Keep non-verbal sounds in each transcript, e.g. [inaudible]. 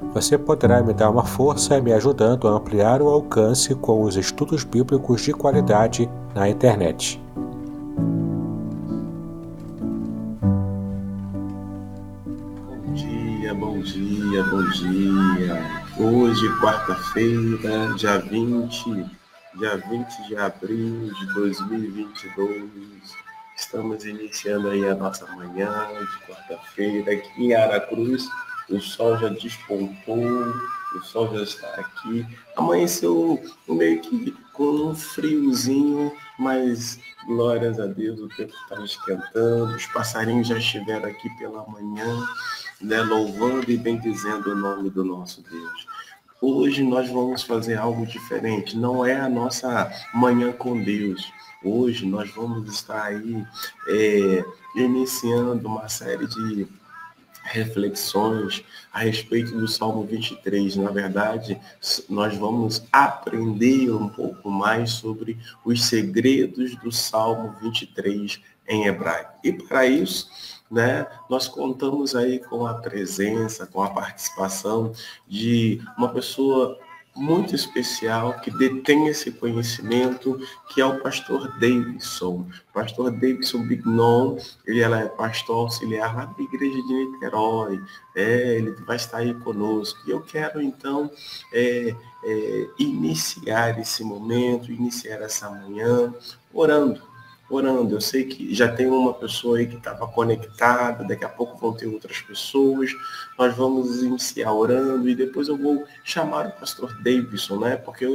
Você poderá me dar uma força me ajudando a ampliar o alcance com os estudos bíblicos de qualidade na internet. Bom dia, bom dia, bom dia. Hoje, quarta-feira, dia 20, dia 20 de abril de 2022. Estamos iniciando aí a nossa manhã de quarta-feira aqui em Aracruz. O sol já despontou, o sol já está aqui. Amanheceu meio que com um friozinho, mas glórias a Deus, o tempo está esquentando, os passarinhos já estiveram aqui pela manhã, né, louvando e bendizendo o nome do nosso Deus. Hoje nós vamos fazer algo diferente, não é a nossa manhã com Deus. Hoje nós vamos estar aí é, iniciando uma série de reflexões a respeito do Salmo 23. Na verdade, nós vamos aprender um pouco mais sobre os segredos do Salmo 23 em hebraico. E para isso, né, nós contamos aí com a presença, com a participação de uma pessoa muito especial que detém esse conhecimento, que é o pastor Davidson. Pastor Davidson Bignon, ele ela é pastor auxiliar lá da igreja de Niterói. É, ele vai estar aí conosco. E eu quero então é, é, iniciar esse momento, iniciar essa manhã orando orando. Eu sei que já tem uma pessoa aí que estava conectada, daqui a pouco vão ter outras pessoas. Nós vamos iniciar orando e depois eu vou chamar o pastor Davidson, né? Porque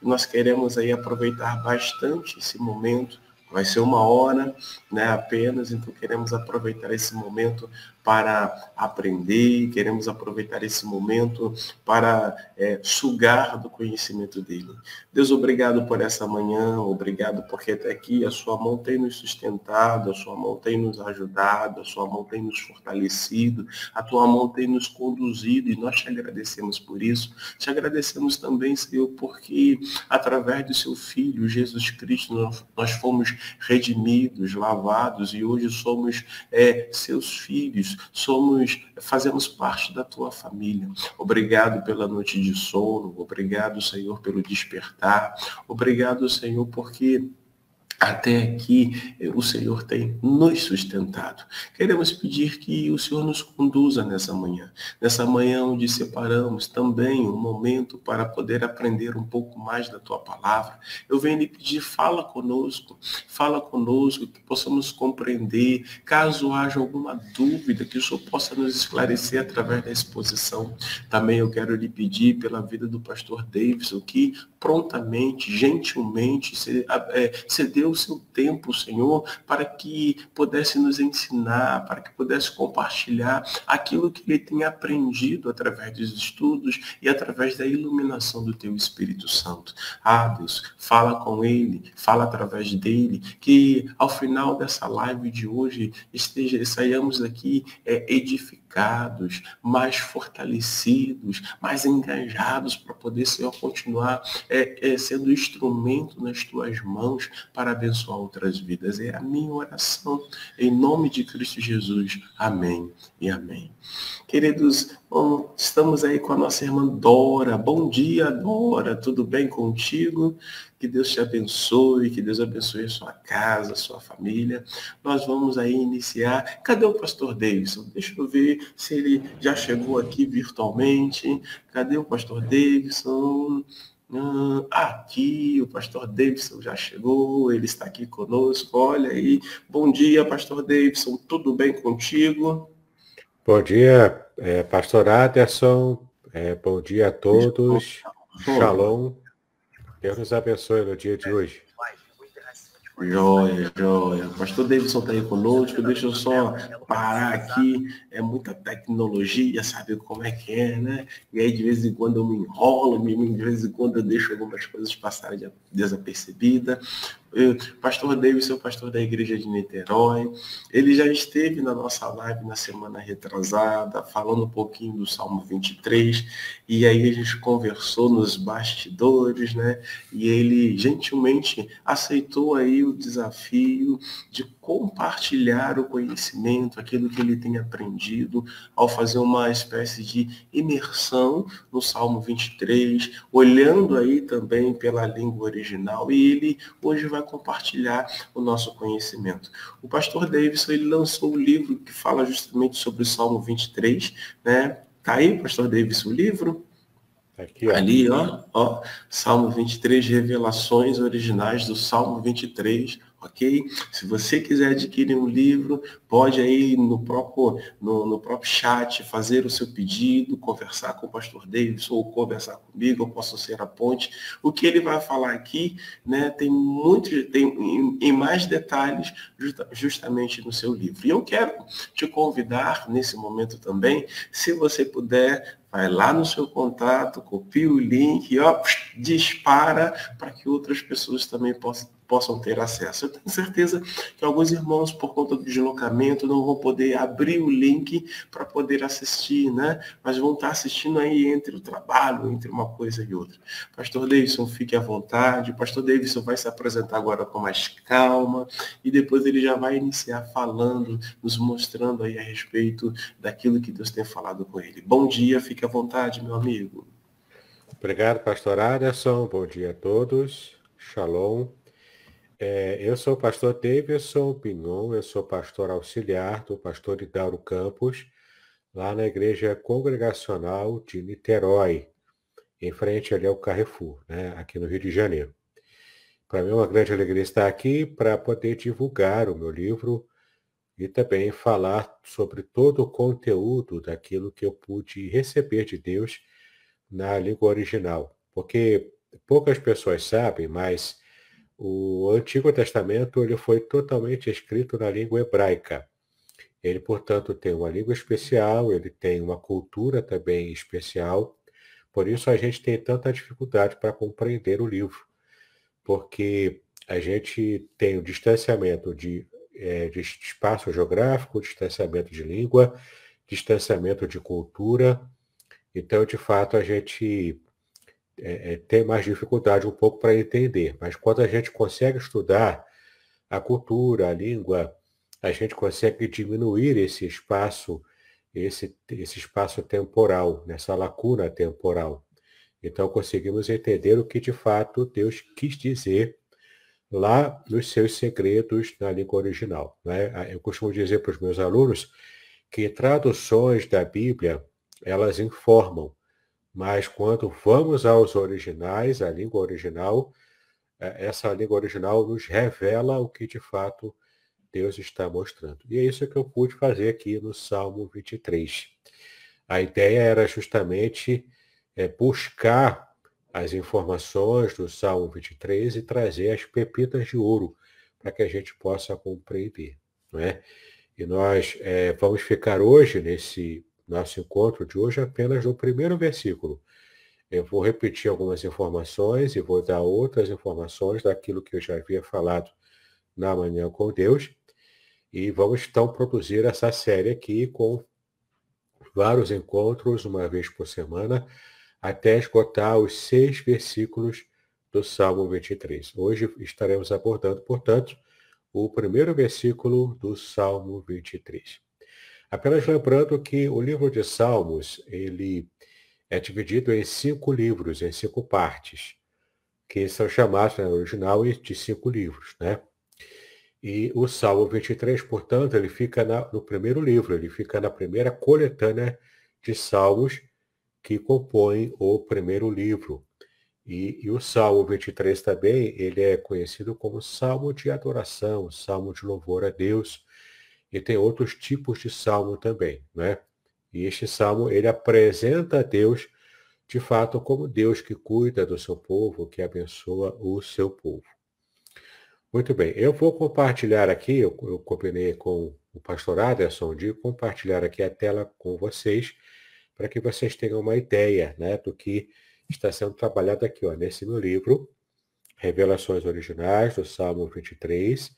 nós queremos aí aproveitar bastante esse momento. Vai ser uma hora, né, apenas, então queremos aproveitar esse momento para aprender, queremos aproveitar esse momento para é, sugar do conhecimento dele. Deus, obrigado por essa manhã, obrigado porque até aqui a sua mão tem nos sustentado, a sua mão tem nos ajudado, a sua mão tem nos fortalecido, a tua mão tem nos conduzido e nós te agradecemos por isso. Te agradecemos também, Senhor, porque através do seu Filho, Jesus Cristo, nós, fomos redimidos, lavados e hoje somos é, seus filhos somos, fazemos parte da tua família. Obrigado pela noite de sono, obrigado, Senhor, pelo despertar, obrigado, Senhor, porque até aqui o Senhor tem nos sustentado. Queremos pedir que o Senhor nos conduza nessa manhã, nessa manhã onde separamos também um momento para poder aprender um pouco mais da tua palavra. Eu venho lhe pedir, fala conosco, fala conosco, que possamos compreender, caso haja alguma dúvida, que o Senhor possa nos esclarecer através da exposição. Também eu quero lhe pedir pela vida do pastor Davidson, que prontamente, gentilmente, é, cedeu o seu tempo, Senhor, para que pudesse nos ensinar, para que pudesse compartilhar aquilo que ele tem aprendido através dos estudos e através da iluminação do teu Espírito Santo. Ah, Deus, fala com ele, fala através dele, que ao final dessa live de hoje esteja, saiamos daqui é, edificados mais fortalecidos, mais engajados para poder, Senhor, continuar é, é, sendo instrumento nas tuas mãos para abençoar outras vidas. É a minha oração, em nome de Cristo Jesus. Amém e amém. Queridos, bom, estamos aí com a nossa irmã Dora. Bom dia, Dora. Tudo bem contigo? Que Deus te abençoe, que Deus abençoe a sua casa, a sua família. Nós vamos aí iniciar. Cadê o pastor Davidson? Deixa eu ver se ele já chegou aqui virtualmente. Cadê o pastor Davidson? Hum, aqui o pastor Davidson já chegou, ele está aqui conosco. Olha aí. Bom dia, pastor Davidson. Tudo bem contigo? Bom dia, é, pastor Aderson. É, bom dia a todos. Shalom. Deus nos abençoe no dia de hoje. Joia, joia. Pastor Davidson está aí conosco. Deixa eu só parar aqui. É muita tecnologia, sabe como é que é, né? E aí, de vez em quando, eu me enrolo, de vez em quando, eu deixo algumas coisas passarem desapercebida. Pastor Davis o pastor da igreja de Niterói. Ele já esteve na nossa live na semana retrasada, falando um pouquinho do Salmo 23, e aí a gente conversou nos bastidores, né? E ele gentilmente aceitou aí o desafio de compartilhar o conhecimento, aquilo que ele tem aprendido, ao fazer uma espécie de imersão no Salmo 23, olhando aí também pela língua original, e ele hoje vai compartilhar o nosso conhecimento. O pastor Davidson, ele lançou um livro que fala justamente sobre o Salmo 23, né? Tá aí, pastor Davidson, o livro? Aqui, ó. Ali, ó, ó, Salmo 23, revelações originais do Salmo 23, ok? Se você quiser adquirir um livro, pode aí no próprio, no, no, próprio chat fazer o seu pedido, conversar com o pastor Davis ou conversar comigo, eu posso ser a ponte. O que ele vai falar aqui, né, tem muito, tem em, em mais detalhes justa, justamente no seu livro. E eu quero te convidar nesse momento também, se você puder vai lá no seu contato, copia o link ó, dispara para que outras pessoas também possam possam ter acesso. Eu tenho certeza que alguns irmãos, por conta do deslocamento, não vão poder abrir o link para poder assistir, né? Mas vão estar assistindo aí entre o trabalho, entre uma coisa e outra. Pastor Davidson, fique à vontade. Pastor Davidson vai se apresentar agora com mais calma e depois ele já vai iniciar falando, nos mostrando aí a respeito daquilo que Deus tem falado com ele. Bom dia, fique à vontade, meu amigo. Obrigado, pastor Aderson. Bom dia a todos. Shalom. É, eu sou o pastor Davidson Pinon, eu sou pastor auxiliar do pastor Hidauro Campos, lá na igreja congregacional de Niterói, em frente ali ao Carrefour, né, aqui no Rio de Janeiro. Para mim é uma grande alegria estar aqui para poder divulgar o meu livro e também falar sobre todo o conteúdo daquilo que eu pude receber de Deus na língua original. Porque poucas pessoas sabem, mas o Antigo Testamento ele foi totalmente escrito na língua hebraica. Ele, portanto, tem uma língua especial, ele tem uma cultura também especial. Por isso a gente tem tanta dificuldade para compreender o livro, porque a gente tem o distanciamento de, é, de espaço geográfico, distanciamento de língua, distanciamento de cultura. Então, de fato, a gente é, é, tem mais dificuldade um pouco para entender. Mas quando a gente consegue estudar a cultura, a língua, a gente consegue diminuir esse espaço, esse, esse espaço temporal, nessa lacuna temporal. Então conseguimos entender o que de fato Deus quis dizer lá nos seus segredos na língua original. Né? Eu costumo dizer para os meus alunos que traduções da Bíblia, elas informam, mas quando vamos aos originais, a língua original, é, essa língua original nos revela o que de fato Deus está mostrando. E é isso que eu pude fazer aqui no Salmo 23. A ideia era justamente é, buscar as informações do Salmo 23 e trazer as pepitas de ouro para que a gente possa compreender. Não é? E nós é, vamos ficar hoje nesse nosso encontro de hoje apenas no primeiro versículo. Eu vou repetir algumas informações e vou dar outras informações daquilo que eu já havia falado na manhã com Deus. E vamos então produzir essa série aqui com vários encontros, uma vez por semana, até esgotar os seis versículos do Salmo 23. Hoje estaremos abordando, portanto, o primeiro versículo do Salmo 23. Apenas lembrando que o livro de Salmos, ele é dividido em cinco livros, em cinco partes, que são chamados na original de cinco livros, né? E o Salmo 23, portanto, ele fica na, no primeiro livro, ele fica na primeira coletânea de salmos que compõem o primeiro livro. E, e, o Salmo 23 também, ele é conhecido como Salmo de adoração, Salmo de louvor a Deus. E tem outros tipos de salmo também, né? E este salmo, ele apresenta a Deus, de fato, como Deus que cuida do seu povo, que abençoa o seu povo. Muito bem, eu vou compartilhar aqui, eu, eu combinei com o pastor Aderson de compartilhar aqui a tela com vocês, para que vocês tenham uma ideia né, do que está sendo trabalhado aqui, ó, nesse meu livro, Revelações Originais, do Salmo 23.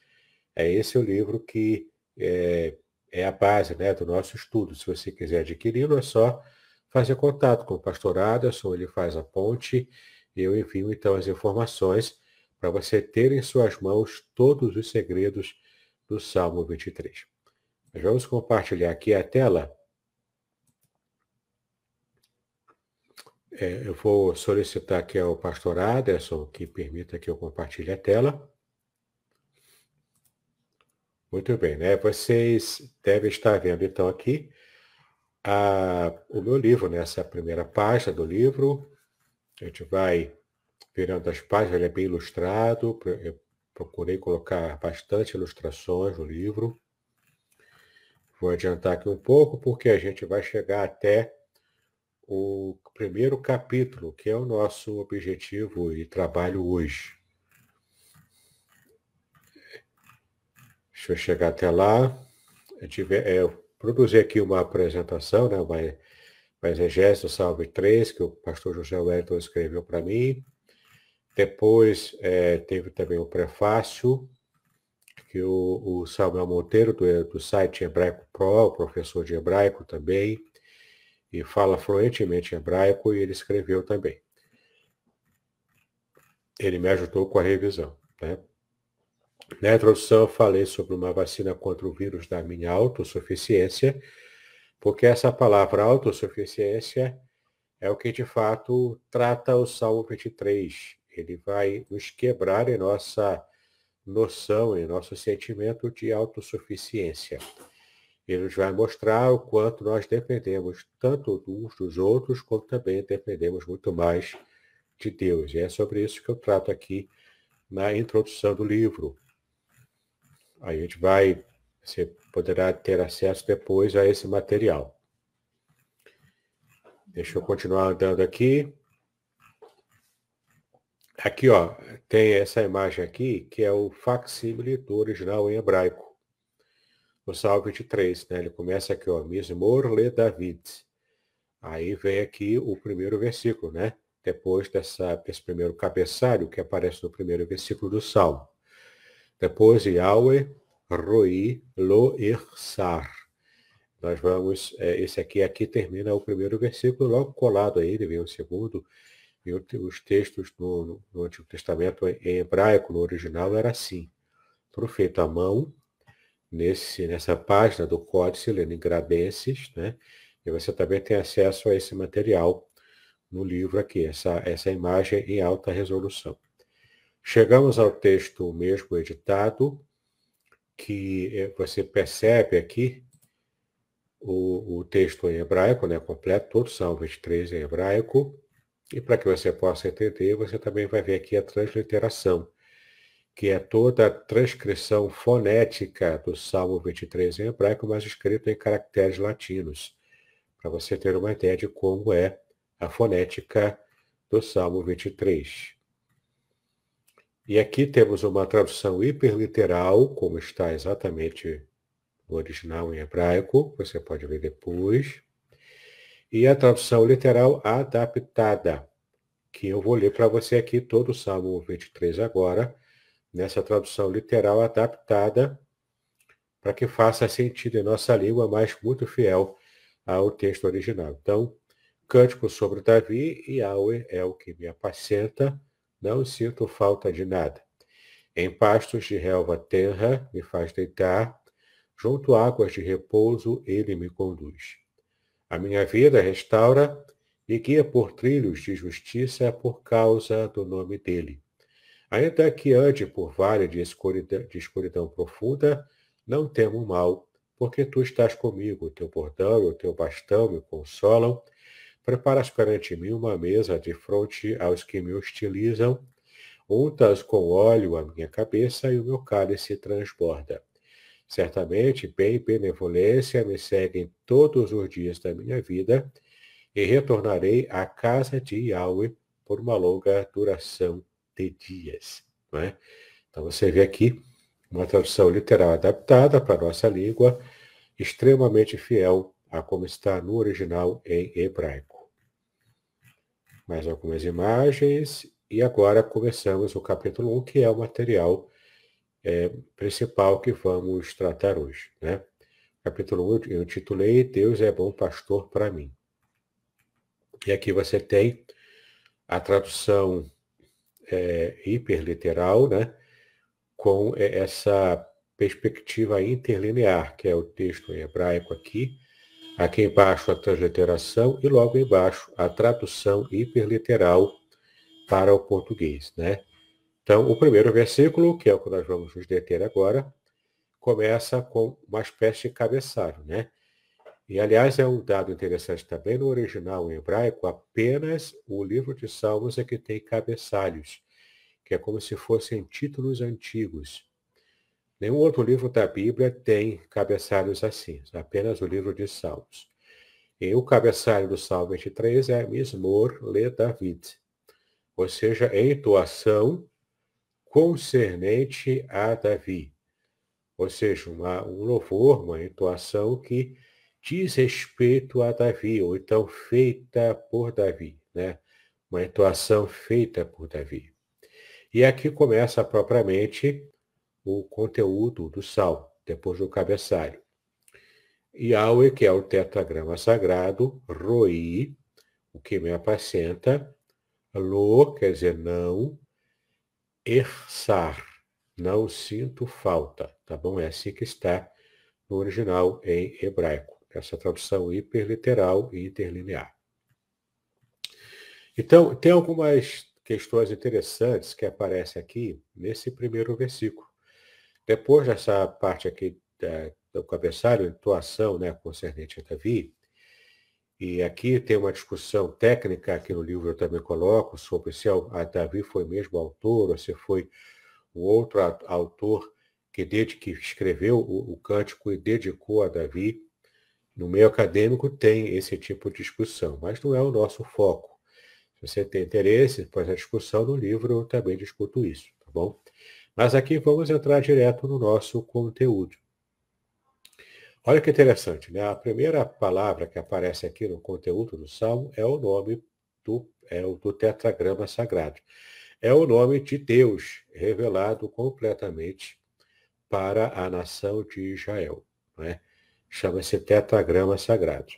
É esse o livro que é, é a base né, do nosso estudo. Se você quiser adquiri-lo, é só fazer contato com o pastor Aderson, ele faz a ponte, eu envio então as informações para você ter em suas mãos todos os segredos do Salmo 23. Nós vamos compartilhar aqui a tela. É, eu vou solicitar aqui ao pastor Aderson que permita que eu compartilhe a tela. Muito bem, né? Vocês devem estar vendo então aqui a, o meu livro, nessa primeira página do livro. A gente vai virando as páginas, ele é bem ilustrado. Eu procurei colocar bastante ilustrações no livro. Vou adiantar aqui um pouco, porque a gente vai chegar até o primeiro capítulo, que é o nosso objetivo e trabalho hoje. Deixa eu chegar até lá. Eu, tive, é, eu produzi aqui uma apresentação, né, uma, uma exegese do Salve 3, que o pastor José Wellington escreveu para mim. Depois é, teve também o prefácio, que o, o Samuel Monteiro, do, do site Hebraico Pro, professor de hebraico também, e fala fluentemente hebraico, e ele escreveu também. Ele me ajudou com a revisão. Né? Na introdução, eu falei sobre uma vacina contra o vírus da minha autossuficiência, porque essa palavra autossuficiência é o que de fato trata o Salmo 23. Ele vai nos quebrar em nossa noção, em nosso sentimento de autossuficiência. Ele nos vai mostrar o quanto nós dependemos tanto uns dos outros, como também dependemos muito mais de Deus. E é sobre isso que eu trato aqui na introdução do livro. A gente vai, você poderá ter acesso depois a esse material. Deixa eu continuar andando aqui. Aqui, ó, tem essa imagem aqui, que é o facsímile do original em hebraico. O Salmo 23, né? Ele começa aqui, ó, Mismor le David. Aí vem aqui o primeiro versículo, né? Depois dessa, desse primeiro cabeçalho que aparece no primeiro versículo do Salmo. Depois, Yahweh Roi Lo Irsar. Nós vamos, é, esse aqui, aqui termina o primeiro versículo, logo colado a ele vem o segundo, e os textos no, no Antigo Testamento em hebraico, no original, era assim. Feito à mão, nesse, nessa página do Códice Leningradenses, né? E você também tem acesso a esse material no livro aqui, essa, essa imagem em alta resolução. Chegamos ao texto mesmo editado, que eh, você percebe aqui o, o texto em hebraico, né, completo, todo Salmo 23 em hebraico, e para que você possa entender, você também vai ver aqui a transliteração, que é toda a transcrição fonética do Salmo 23 em hebraico, mas escrito em caracteres latinos, para você ter uma ideia de como é a fonética do Salmo 23. E aqui temos uma tradução hiperliteral, como está exatamente no original em hebraico, você pode ver depois. E a tradução literal adaptada, que eu vou ler para você aqui todo o Salmo 23 agora, nessa tradução literal adaptada, para que faça sentido em nossa língua, mas muito fiel ao texto original. Então, cântico sobre Davi, e Yahweh é o que me apacenta, não sinto falta de nada. Em pastos de relva terra me faz deitar, junto a águas de repouso ele me conduz. A minha vida restaura e guia por trilhos de justiça por causa do nome dele. Ainda que ande por vale de escuridão, de escuridão profunda, não temo mal, porque tu estás comigo, teu bordão e o teu bastão me consolam. Preparas perante mim uma mesa de fronte aos que me hostilizam, untas com óleo a minha cabeça e o meu cálice transborda. Certamente, bem e benevolência me seguem todos os dias da minha vida, e retornarei à casa de Yahweh por uma longa duração de dias. É? Então você vê aqui uma tradução literal adaptada para a nossa língua, extremamente fiel a como está no original em hebraico. Mais algumas imagens e agora começamos o capítulo 1, que é o material é, principal que vamos tratar hoje. Né? Capítulo 1 eu titulei Deus é bom pastor para mim. E aqui você tem a tradução é, hiperliteral, né? com essa perspectiva interlinear, que é o texto em hebraico aqui, aqui embaixo a transliteração e logo embaixo a tradução hiperliteral para o português, né? Então, o primeiro versículo, que é o que nós vamos nos deter agora, começa com uma espécie de cabeçalho, né? E, aliás, é um dado interessante também, no original em hebraico, apenas o livro de Salmos é que tem cabeçalhos, que é como se fossem títulos antigos. Nenhum outro livro da Bíblia tem cabeçalhos assim, apenas o livro de Salmos. E o cabeçalho do Salmo 23 é Mismor le David, ou seja, em entoação concernente a Davi. Ou seja, uma, um louvor, uma entoação que diz respeito a Davi, ou então feita por Davi, né? Uma entoação feita por Davi. E aqui começa propriamente o conteúdo do salmo, depois do cabeçalho. Yahweh, que é o tetragrama sagrado, Roi, o que me apacenta, Lo, quer dizer não, Ersar, não sinto falta, tá bom? É assim que está no original em hebraico, essa tradução hiperliteral e interlinear. Então, tem algumas questões interessantes que aparecem aqui nesse primeiro versículo. Depois dessa parte aqui da, do cabeçalho, entoação né, concernente a Davi, e aqui tem uma discussão técnica que no livro eu também coloco sobre se a Davi foi mesmo autor ou se foi o outro autor que, desde que escreveu o, o cântico e dedicou a Davi. No meio acadêmico tem esse tipo de discussão, mas não é o nosso foco. Se você tem interesse, depois a discussão no livro eu também discuto isso, tá bom? Mas aqui vamos entrar direto no nosso conteúdo. Olha que interessante, né? A primeira palavra que aparece aqui no conteúdo do Salmo é o nome do, é o do tetragrama sagrado. É o nome de Deus revelado completamente para a nação de Israel. Né? Chama-se tetragrama sagrado.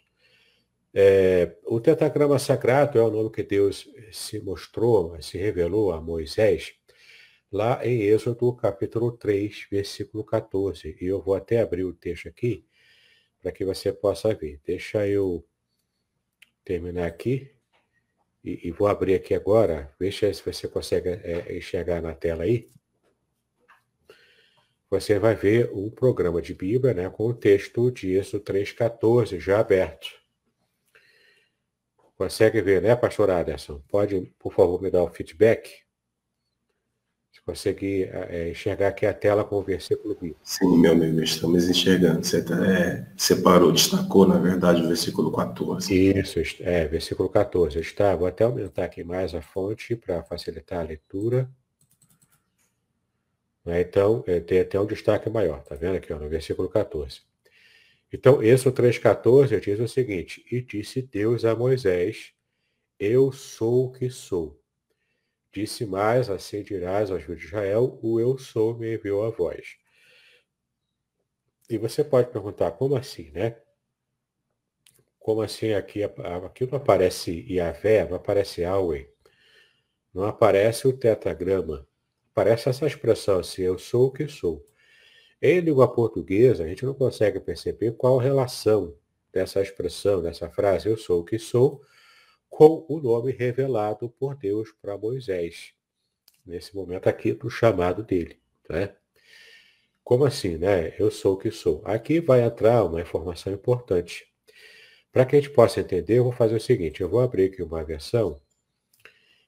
É, o tetragrama sagrado é o nome que Deus se mostrou, se revelou a Moisés, lá em Êxodo capítulo 3, versículo 14. E eu vou até abrir o texto aqui, para que você possa ver. Deixa eu terminar aqui e, e vou abrir aqui agora. Veja se você consegue é, enxergar na tela aí. Você vai ver um programa de Bíblia né, com o texto de Êxodo 3,14 já aberto. Consegue ver, né, pastor Aderson? Pode, por favor, me dar o feedback? Conseguir é, enxergar aqui a tela com o versículo bíblico. Sim, meu amigo, estamos enxergando. Você tá, é, separou, destacou, na verdade, o versículo 14. Isso, é, versículo 14. Está, vou até aumentar aqui mais a fonte para facilitar a leitura. Né, então, é, tem até um destaque maior, tá vendo aqui, ó, no versículo 14. Então, Êxodo 3,14 diz o seguinte, E disse Deus a Moisés, Eu sou o que sou. Disse mais, assim dirás filhos de Israel, o eu sou me enviou a voz. E você pode perguntar, como assim, né? Como assim aqui, aqui não aparece Yahvé, não aparece Yahweh, não aparece o tetragrama, aparece essa expressão assim, eu sou o que sou. Em língua portuguesa, a gente não consegue perceber qual relação dessa expressão, dessa frase, eu sou o que sou, com o nome revelado por Deus para Moisés. Nesse momento aqui do chamado dele. Né? Como assim, né? Eu sou o que sou. Aqui vai entrar uma informação importante. Para que a gente possa entender, eu vou fazer o seguinte, eu vou abrir aqui uma versão,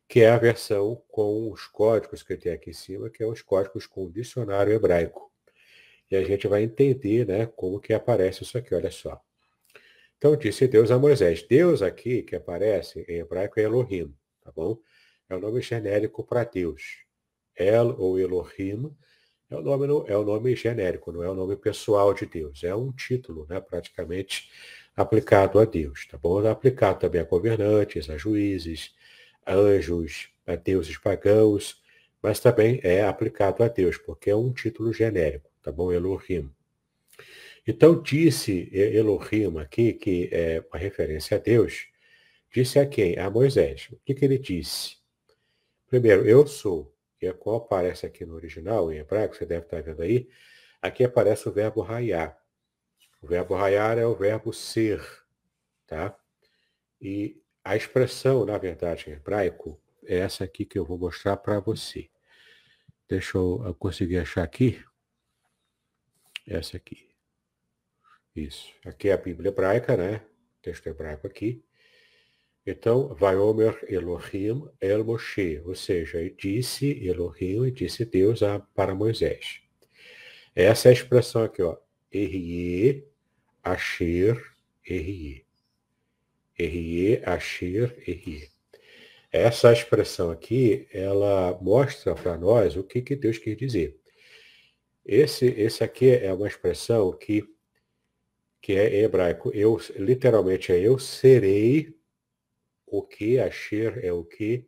que é a versão com os códigos que tem aqui em cima, que é os códigos com o dicionário hebraico. E a gente vai entender né, como que aparece isso aqui, olha só. Então disse Deus a Moisés. Deus aqui que aparece em hebraico é Elohim, tá bom? É o nome genérico para Deus. El ou Elohim é o, nome, é o nome genérico, não é o nome pessoal de Deus. É um título, né, praticamente aplicado a Deus, tá bom? Aplicado também a governantes, a juízes, a anjos, a deuses pagãos, mas também é aplicado a Deus, porque é um título genérico tá bom? Elohim. Então disse Elohim aqui, que é uma referência a Deus, disse a quem? A Moisés. O que, que ele disse? Primeiro, eu sou, que é qual aparece aqui no original, em hebraico, você deve estar vendo aí, aqui aparece o verbo raiar. O verbo raiar é o verbo ser, tá? E a expressão, na verdade, em hebraico, é essa aqui que eu vou mostrar para você. Deixa eu conseguir achar aqui. Essa aqui. Isso. Aqui é a Bíblia hebraica, né? Texto hebraico aqui. Então, vai Omer Elohim El Moshe, ou seja, disse Elohim e disse Deus a, para Moisés. Essa é a expressão aqui, ó. Erie, Asher, Erie. Erie, Asher, Erie. Essa expressão aqui, ela mostra para nós o que, que Deus quer dizer. Esse, esse aqui é uma expressão que, que é em hebraico. Eu, literalmente é eu serei o que, Asher é o que,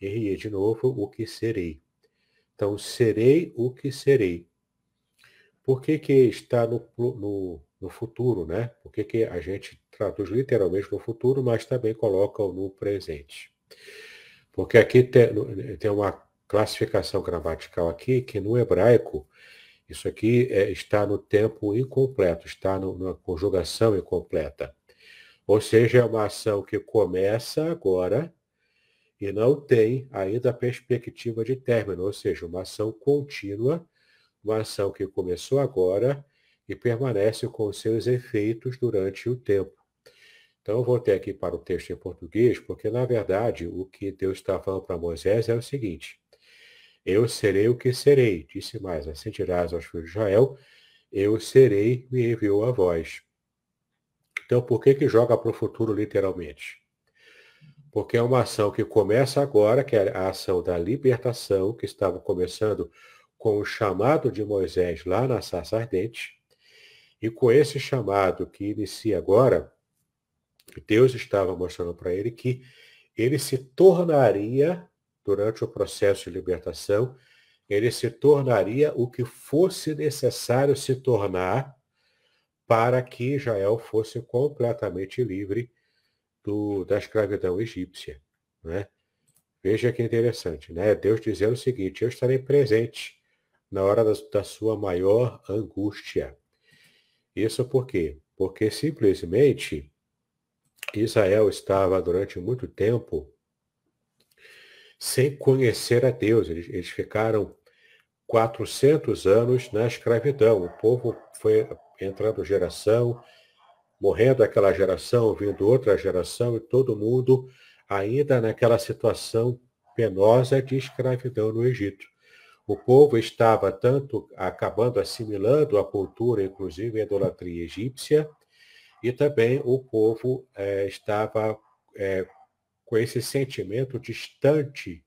e de novo, o que serei. Então, serei o que serei. Por que, que está no, no, no futuro, né? Por que, que a gente traduz literalmente no futuro, mas também coloca no presente? Porque aqui tem, tem uma classificação gramatical aqui que no hebraico isso aqui é, está no tempo incompleto, está no, na conjugação incompleta. Ou seja, é uma ação que começa agora e não tem ainda a perspectiva de término, ou seja, uma ação contínua, uma ação que começou agora e permanece com seus efeitos durante o tempo. Então, eu voltei aqui para o texto em português, porque, na verdade, o que Deus está falando para Moisés é o seguinte: eu serei o que serei, disse mais, assim dirás aos filhos de Israel, eu serei, me enviou a voz. Então, por que que joga para o futuro literalmente? Porque é uma ação que começa agora, que é a ação da libertação, que estava começando com o chamado de Moisés lá na sarça ardente, e com esse chamado que inicia agora, Deus estava mostrando para ele que ele se tornaria durante o processo de libertação, ele se tornaria o que fosse necessário se tornar para que Israel fosse completamente livre do, da escravidão egípcia. Né? Veja que interessante, né? Deus dizendo o seguinte, eu estarei presente na hora da, da sua maior angústia. Isso por quê? Porque simplesmente Israel estava durante muito tempo sem conhecer a Deus. Eles, eles ficaram 400 anos na escravidão. O povo foi entrando geração, morrendo aquela geração, vindo outra geração, e todo mundo ainda naquela situação penosa de escravidão no Egito. O povo estava tanto acabando assimilando a cultura, inclusive a idolatria egípcia, e também o povo é, estava é, com esse sentimento distante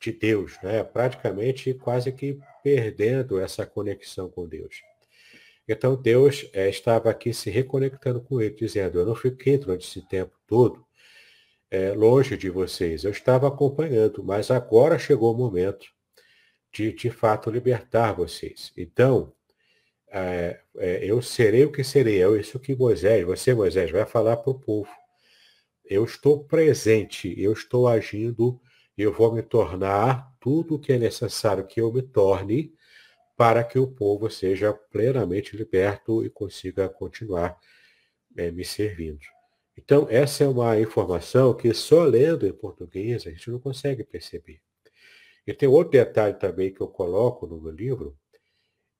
de Deus, né? praticamente quase que perdendo essa conexão com Deus. Então Deus é, estava aqui se reconectando com ele, dizendo, eu não fiquei durante esse tempo todo é, longe de vocês, eu estava acompanhando, mas agora chegou o momento de, de fato, libertar vocês. Então, é, eu serei o que serei, é isso que Moisés, você, Moisés, vai falar para o povo. Eu estou presente, eu estou agindo, eu vou me tornar tudo o que é necessário que eu me torne para que o povo seja plenamente liberto e consiga continuar é, me servindo. Então, essa é uma informação que só lendo em português a gente não consegue perceber. E tem outro detalhe também que eu coloco no meu livro,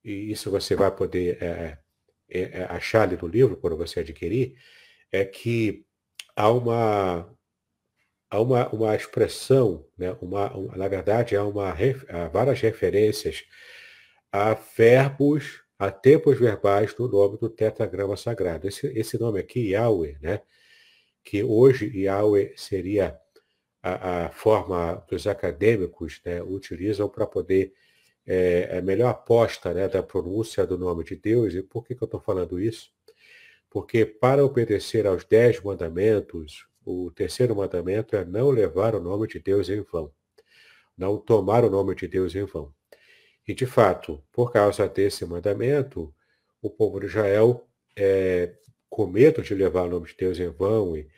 e isso você vai poder é, é, achar ali no livro quando você adquirir, é que há uma, há uma, uma expressão, né? uma, na verdade, há, uma, há várias referências a verbos, a tempos verbais no nome do tetragrama sagrado. Esse, esse nome aqui, Yahweh, né? que hoje Yahweh seria a, a forma que os acadêmicos né, utilizam para poder é, a melhor aposta né, da pronúncia do nome de Deus. E por que, que eu estou falando isso? Porque para obedecer aos dez mandamentos, o terceiro mandamento é não levar o nome de Deus em vão. Não tomar o nome de Deus em vão. E, de fato, por causa desse mandamento, o povo de Israel, é, com medo de levar o nome de Deus em vão e,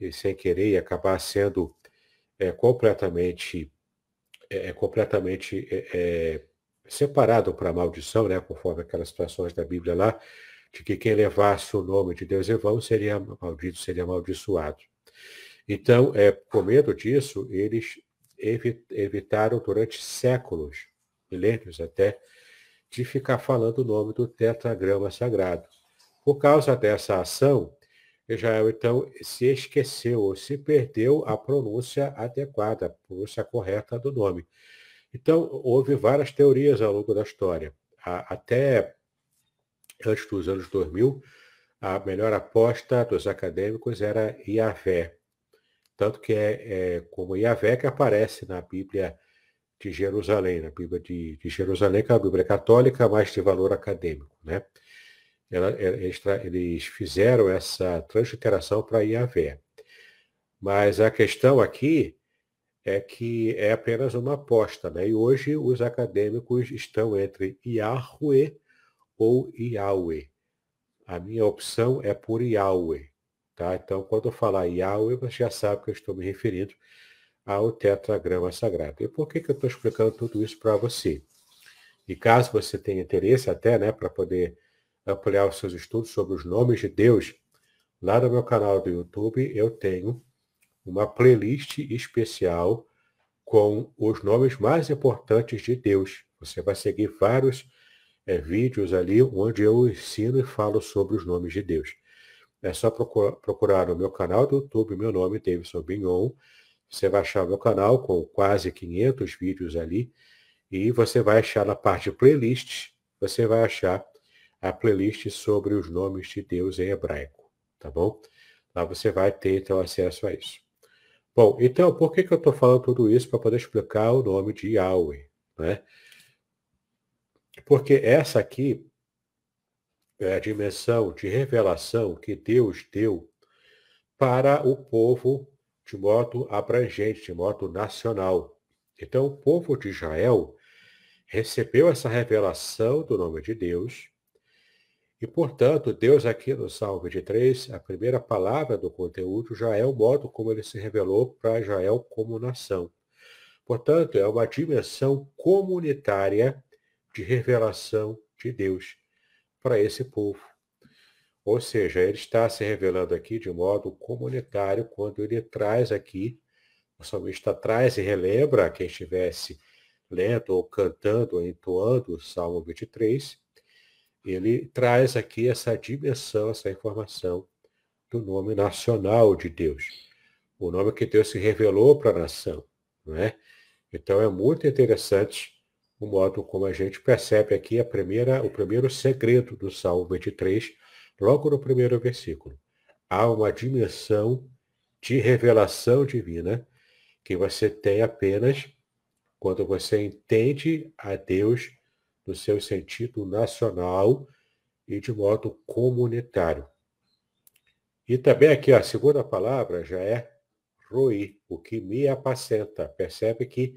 e sem querer acabar sendo é, completamente, é, é completamente é, é, separado para a maldição, né, conforme aquelas situações da Bíblia lá, de que quem levasse o nome de Deus em vão seria maldito, seria amaldiçoado. Então, é, com medo disso, eles evitaram durante séculos, milênios até, de ficar falando o nome do tetragrama sagrado. Por causa dessa ação, Israel então se esqueceu ou se perdeu a pronúncia adequada, a pronúncia correta do nome. Então, houve várias teorias ao longo da história. Até antes dos anos 2000, a melhor aposta dos acadêmicos era Iavé. Tanto que é, é como Iavé que aparece na Bíblia de Jerusalém, na Bíblia de, de Jerusalém, que é a Bíblia católica, mas de valor acadêmico. Né? Ela, eles, eles fizeram essa transliteração para Iavé. Mas a questão aqui é que é apenas uma aposta, né? E hoje os acadêmicos estão entre Yahweh ou Yahweh. A minha opção é por Yahweh, tá? Então, quando eu falar Yahweh, você já sabe que eu estou me referindo ao tetragrama sagrado. E por que, que eu estou explicando tudo isso para você? E caso você tenha interesse até, né, para poder ampliar os seus estudos sobre os nomes de Deus, lá no meu canal do YouTube eu tenho uma playlist especial com os nomes mais importantes de Deus. Você vai seguir vários é, vídeos ali onde eu ensino e falo sobre os nomes de Deus. É só procurar, no meu canal do YouTube, meu nome é Davidson Bignon. Você vai achar o meu canal com quase 500 vídeos ali. E você vai achar na parte de playlists, você vai achar a playlist sobre os nomes de Deus em hebraico, tá bom? Lá você vai ter então acesso a isso. Bom, então, por que, que eu estou falando tudo isso? Para poder explicar o nome de Yahweh. Né? Porque essa aqui é a dimensão de revelação que Deus deu para o povo de modo abrangente, de modo nacional. Então, o povo de Israel recebeu essa revelação do nome de Deus e, portanto, Deus aqui no Salmo 23, a primeira palavra do conteúdo já é o modo como ele se revelou para Israel como nação. Portanto, é uma dimensão comunitária de revelação de Deus para esse povo. Ou seja, ele está se revelando aqui de modo comunitário quando ele traz aqui, o salmista traz e relembra quem estivesse lendo ou cantando ou entoando o Salmo 23, ele traz aqui essa dimensão, essa informação do nome nacional de Deus. O nome que Deus se revelou para a nação. Não é? Então é muito interessante o modo como a gente percebe aqui a primeira, o primeiro segredo do Salmo 23, logo no primeiro versículo. Há uma dimensão de revelação divina que você tem apenas quando você entende a Deus no seu sentido nacional e de modo comunitário. E também aqui a segunda palavra já é roi, o que me apacenta. Percebe que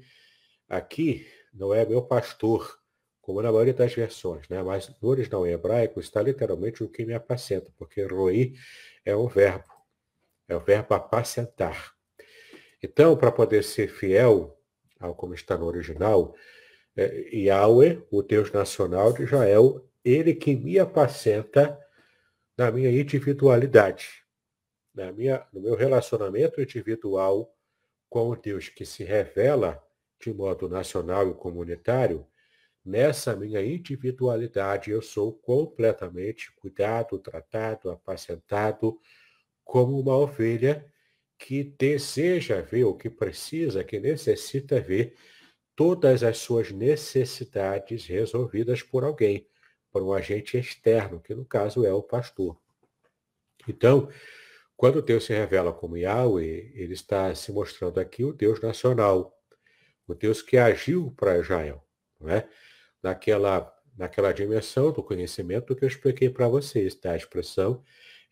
aqui não é meu pastor, como na maioria das versões, né? mas no original em hebraico está literalmente o que me apacenta, porque roi é um verbo, é o verbo apacentar. Então, para poder ser fiel ao como está no original, é, Yahweh, o Deus nacional de Israel, ele que me apacenta na minha individualidade, na minha, no meu relacionamento individual com o Deus que se revela de modo nacional e comunitário, nessa minha individualidade eu sou completamente cuidado, tratado, apacentado como uma ovelha que deseja ver, ou que precisa, que necessita ver todas as suas necessidades resolvidas por alguém, por um agente externo, que no caso é o pastor. Então, quando Deus se revela como Yahweh, ele está se mostrando aqui o Deus nacional, o Deus que agiu para Israel, não é? naquela, naquela dimensão do conhecimento que eu expliquei para vocês, tá? a expressão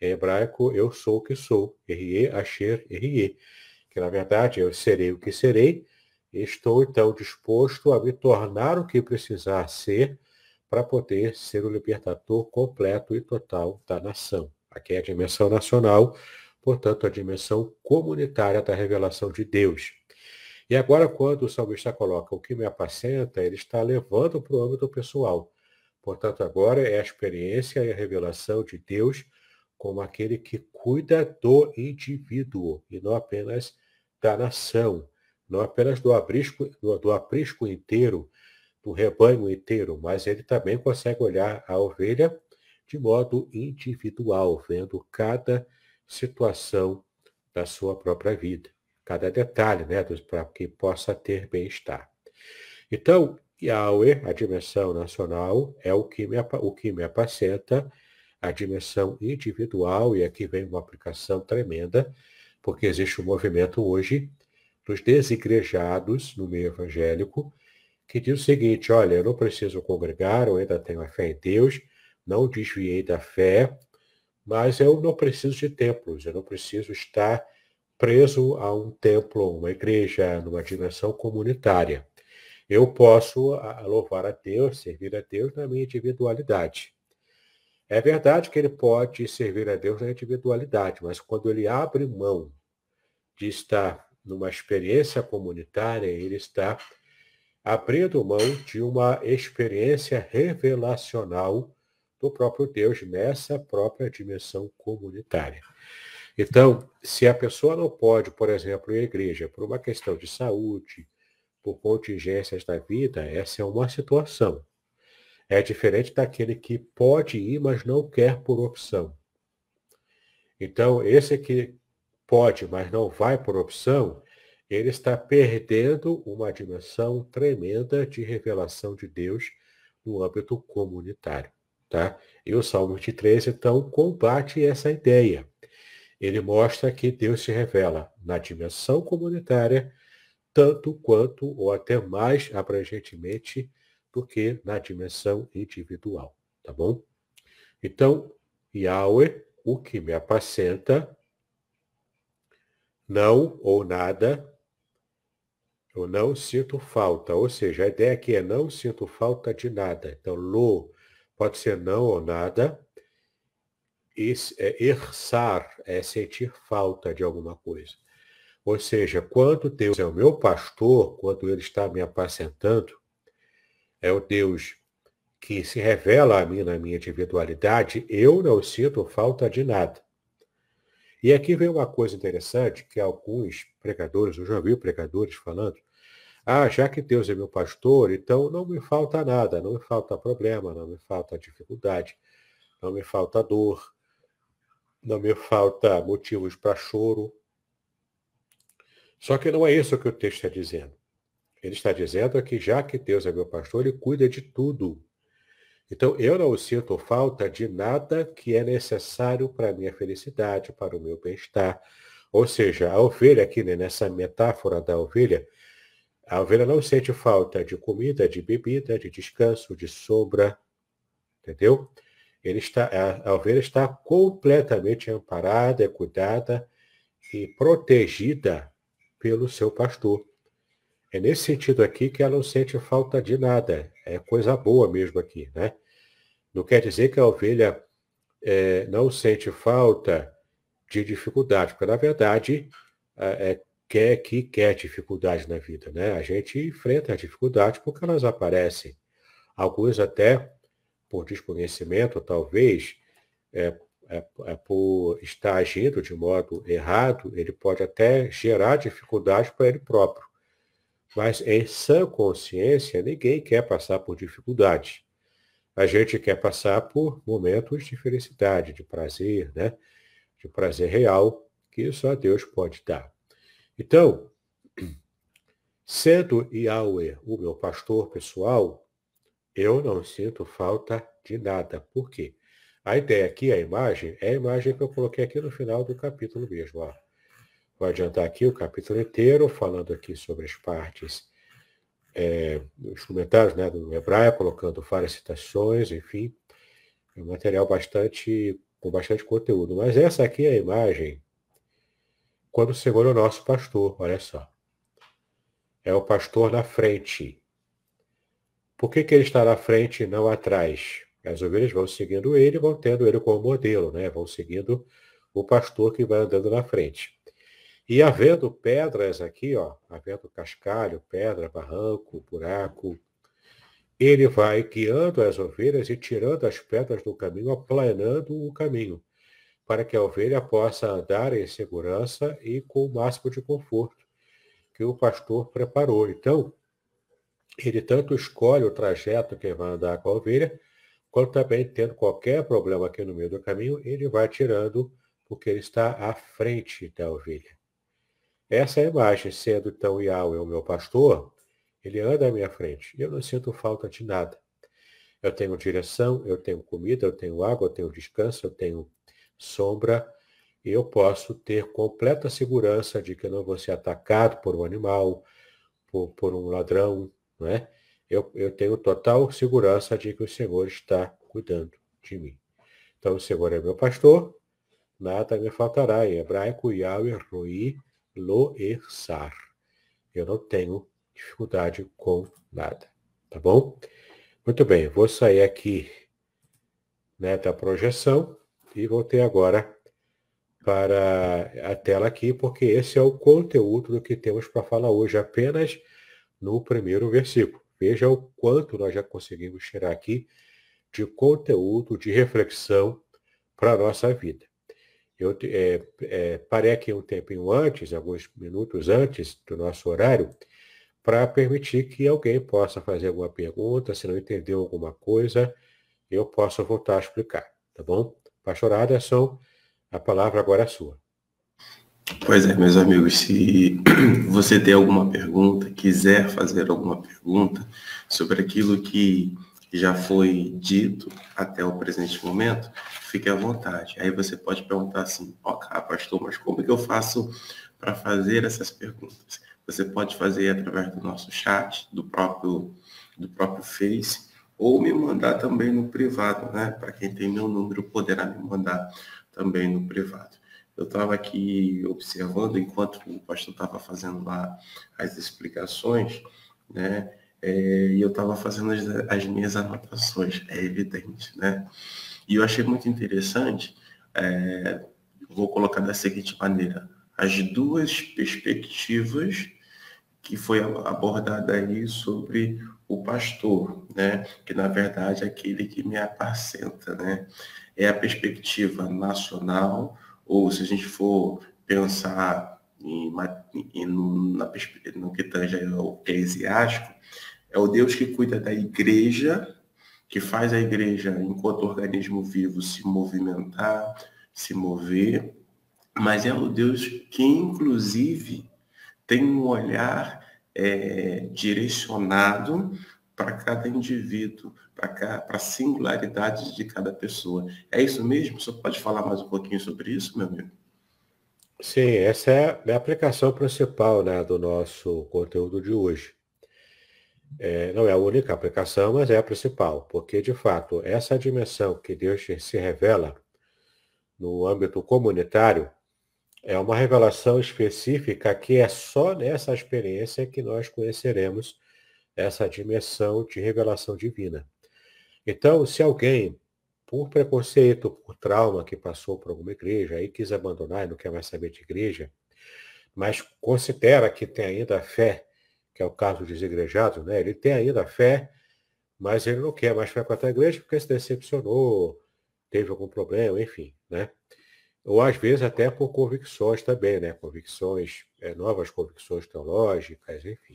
em hebraico, eu sou o que sou, Erie, Asher, Erie, que na verdade eu serei o que serei, Estou então disposto a me tornar o que precisar ser para poder ser o libertador completo e total da nação. Aqui é a dimensão nacional, portanto, a dimensão comunitária da revelação de Deus. E agora, quando o salmista coloca o que me apacenta, ele está levando para o âmbito pessoal. Portanto, agora é a experiência e a revelação de Deus como aquele que cuida do indivíduo e não apenas da nação não apenas do aprisco, do, do aprisco inteiro, do rebanho inteiro, mas ele também consegue olhar a ovelha de modo individual, vendo cada situação da sua própria vida, cada detalhe, né, para que possa ter bem-estar. Então, Yahweh, a dimensão nacional, é o que, me, o que me apacenta, a dimensão individual, e aqui vem uma aplicação tremenda, porque existe um movimento hoje dos desigrejados no meio evangélico, que diz o seguinte: olha, eu não preciso congregar, eu ainda tenho a fé em Deus, não desviei da fé, mas eu não preciso de templos, eu não preciso estar preso a um templo, uma igreja, numa dimensão comunitária. Eu posso louvar a Deus, servir a Deus na minha individualidade. É verdade que ele pode servir a Deus na individualidade, mas quando ele abre mão de estar numa experiência comunitária, ele está abrindo mão de uma experiência revelacional do próprio Deus nessa própria dimensão comunitária. Então, se a pessoa não pode, por exemplo, ir à igreja por uma questão de saúde, por contingências da vida, essa é uma situação. É diferente daquele que pode ir, mas não quer por opção. Então, esse que pode, mas não vai por opção, ele está perdendo uma dimensão tremenda de revelação de Deus no âmbito comunitário. Tá? E o Salmo 23, então, combate essa ideia. Ele mostra que Deus se revela na dimensão comunitária, tanto quanto, ou até mais abrangentemente, do que na dimensão individual. Tá bom? Então, Yahweh, o que me apacenta, não ou nada, eu não sinto falta. Ou seja, a ideia aqui é não sinto falta de nada. Então, lo pode ser não ou nada. É, é sentir falta de alguma coisa. Ou seja, quando Deus é o meu pastor, quando Ele está me apacentando, é o Deus que se revela a mim na minha individualidade, eu não sinto falta de nada. E aqui vem uma coisa interessante que alguns pregadores, eu já vi pregadores falando, ah, já que Deus é meu pastor, então não me falta nada, não me falta problema, não me falta dificuldade, não me falta dor, não me falta motivos para choro. Só que não é isso que o texto está dizendo. Ele está dizendo que já que Deus é meu pastor, ele cuida de tudo. Então, eu não sinto falta de nada que é necessário para a minha felicidade, para o meu bem-estar. Ou seja, a ovelha aqui, né, nessa metáfora da ovelha, a ovelha não sente falta de comida, de bebida, de descanso, de sombra, entendeu? Ele está, a, ovelha está completamente amparada, cuidada e protegida pelo seu pastor. É nesse sentido aqui que ela não sente falta de nada. É coisa boa mesmo aqui, né? Não quer dizer que a ovelha é, não sente falta de dificuldade, porque na verdade é, quer que quer dificuldade na vida, né? A gente enfrenta as dificuldades porque elas aparecem. Alguns até por desconhecimento, talvez, é, é, é por estar agindo de modo errado, ele pode até gerar dificuldade para ele próprio. Mas em sã consciência, ninguém quer passar por dificuldade a gente quer passar por momentos de felicidade, de prazer, né? de prazer real que só Deus pode dar. Então, [clears throat] sendo Yahweh o meu pastor pessoal, eu não sinto falta de nada. Por quê? A ideia aqui, a imagem, é a imagem que eu coloquei aqui no final do capítulo mesmo. Ó. Vou adiantar aqui o capítulo inteiro, falando aqui sobre as partes é, instrumentais né, do hebraico, colocando várias citações, enfim. É um material bastante, com bastante conteúdo. Mas essa aqui é a imagem quando o Senhor é o nosso pastor, olha só. É o pastor na frente. Por que, que ele está na frente e não atrás? As ovelhas vão seguindo ele, vão tendo ele como modelo, né? Vão seguindo o pastor que vai andando na frente. E havendo pedras aqui, ó, havendo cascalho, pedra, barranco, buraco, ele vai guiando as ovelhas e tirando as pedras do caminho, aplanando o caminho, para que a ovelha possa andar em segurança e com o máximo de conforto que o pastor preparou. Então, ele tanto escolhe o trajeto que vai andar com a ovelha, quando também tendo qualquer problema aqui no meio do caminho, ele vai tirando, porque ele está à frente da ovelha. Essa imagem, sendo então Yahweh o meu pastor, ele anda à minha frente. Eu não sinto falta de nada. Eu tenho direção, eu tenho comida, eu tenho água, eu tenho descanso, eu tenho sombra, e eu posso ter completa segurança de que eu não vou ser atacado por um animal, por, por um ladrão, não é? eu, eu tenho total segurança de que o Senhor está cuidando de mim. Então, o Senhor é meu pastor, nada me faltará. Em hebraico, Yahweh Roi Lo Ersar. Eu não tenho dificuldade com nada. Tá bom? Muito bem, vou sair aqui né, da projeção e voltei agora para a tela aqui, porque esse é o conteúdo do que temos para falar hoje, apenas no primeiro versículo. Veja o quanto nós já conseguimos tirar aqui de conteúdo, de reflexão para a nossa vida. Eu é, é, parei aqui um tempinho antes, alguns minutos antes do nosso horário, para permitir que alguém possa fazer alguma pergunta, se não entendeu alguma coisa, eu possa voltar a explicar, tá bom? Pastor Aderson, a palavra agora é sua. Pois é, meus amigos, se [clears throat] você tem alguma pergunta, quiser fazer alguma pergunta sobre aquilo que já foi dito até o presente momento, fique à vontade. Aí você pode perguntar assim, ok, pastor, mas como é que eu faço para fazer essas perguntas? Você pode fazer através do nosso chat, do próprio, do próprio Face, ou me mandar também no privado, né? Para quem tem meu número, poderá me mandar também no privado eu estava aqui observando enquanto o pastor estava fazendo lá as explicações, né? É, e eu estava fazendo as, as, minhas anotações, é evidente, né? E eu achei muito interessante, é, vou colocar da seguinte maneira, as duas perspectivas que foi abordada aí sobre o pastor, né? Que na verdade é aquele que me apacenta, né? É a perspectiva nacional, ou se a gente for pensar em, em, na, no que tange ao eclesiástico, é o Deus que cuida da igreja, que faz a igreja, enquanto organismo vivo, se movimentar, se mover, mas é o Deus que, inclusive, tem um olhar é, direcionado para cada indivíduo, para a singularidade de cada pessoa. É isso mesmo? Você pode falar mais um pouquinho sobre isso, meu amigo? Sim, essa é a aplicação principal né, do nosso conteúdo de hoje. É, não é a única aplicação, mas é a principal, porque de fato essa dimensão que Deus se revela no âmbito comunitário é uma revelação específica que é só nessa experiência que nós conheceremos essa dimensão de revelação divina. Então, se alguém, por preconceito, por trauma que passou por alguma igreja, aí quis abandonar e não quer mais saber de igreja, mas considera que tem ainda fé, que é o caso dos igrejados, né? Ele tem ainda fé, mas ele não quer mais frequentar a igreja porque se decepcionou, teve algum problema, enfim, né? Ou às vezes até por convicções também, né? Convicções, é, novas convicções teológicas, enfim.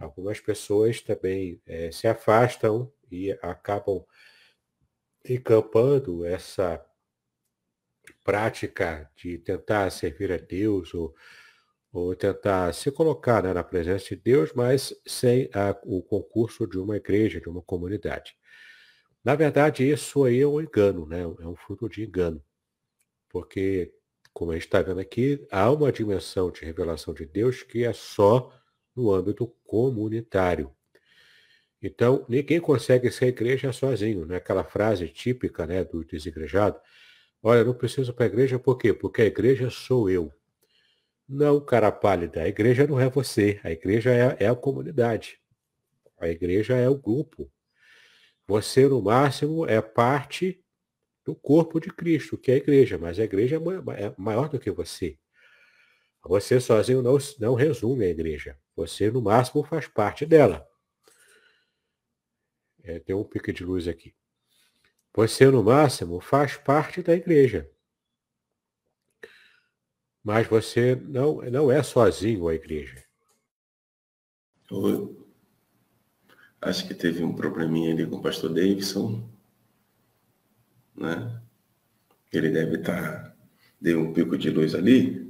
Algumas pessoas também é, se afastam e acabam encampando essa, prática de tentar servir a Deus ou, ou tentar se colocar né, na presença de Deus, mas sem a, o concurso de uma igreja, de uma comunidade. Na verdade, isso aí é um engano, né? é um fruto de engano. Porque, como a gente está vendo aqui, há uma dimensão de revelação de Deus que é só no âmbito comunitário. Então, ninguém consegue ser igreja sozinho, né? Aquela frase típica né, do desigrejado. Olha, não preciso para a igreja por quê? Porque a igreja sou eu. Não, cara pálida, a igreja não é você, a igreja é, é a comunidade. A igreja é o grupo. Você, no máximo, é parte do corpo de Cristo, que é a igreja, mas a igreja é, é maior do que você. Você sozinho não, não resume a igreja. Você, no máximo, faz parte dela. É, tem um pique de luz aqui. Você, no máximo, faz parte da igreja. Mas você não, não é sozinho a igreja. Acho que teve um probleminha ali com o pastor Davidson. Né? Ele deve estar. Tá, deu um pico de luz ali.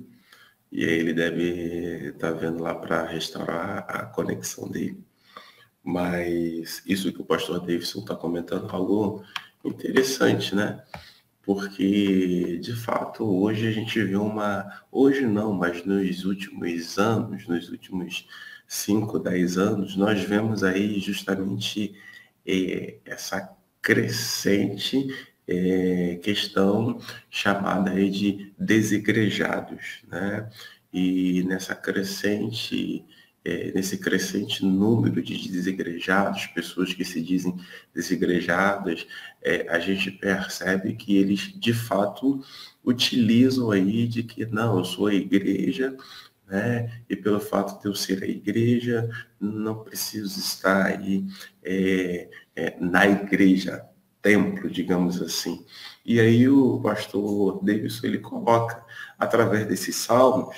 E ele deve estar tá vendo lá para restaurar a conexão dele. Mas isso que o pastor Davidson está comentando é algo interessante, né? Porque, de fato, hoje a gente vê uma. Hoje não, mas nos últimos anos, nos últimos 5, 10 anos, nós vemos aí justamente é, essa crescente é, questão chamada aí de desigrejados, né? E nessa crescente é, nesse crescente número de desigrejados, pessoas que se dizem desigrejadas, é, a gente percebe que eles de fato utilizam aí de que não, eu sou a igreja, né? E pelo fato de eu ser a igreja, não preciso estar aí é, é, na igreja, templo, digamos assim. E aí o pastor Davidson ele coloca através desses salmos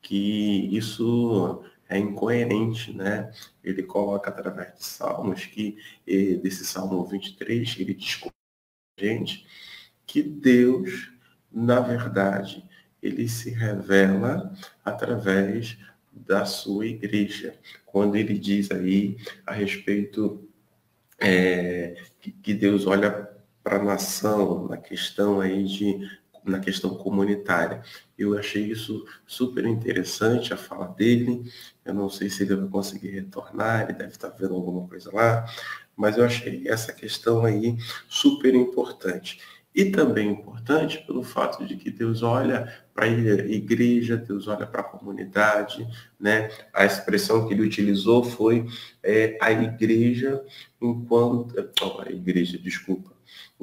que isso é incoerente, né? Ele coloca através de Salmos que, desse Salmo 23, ele descobre gente que Deus, na verdade, ele se revela através da sua igreja. Quando ele diz aí a respeito é, que Deus olha para a nação, na questão aí de na questão comunitária. Eu achei isso super interessante, a fala dele. Eu não sei se ele vai conseguir retornar, ele deve estar vendo alguma coisa lá, mas eu achei essa questão aí super importante. E também importante pelo fato de que Deus olha para a igreja, Deus olha para a comunidade, né? A expressão que ele utilizou foi é, a igreja enquanto... Oh, a igreja, desculpa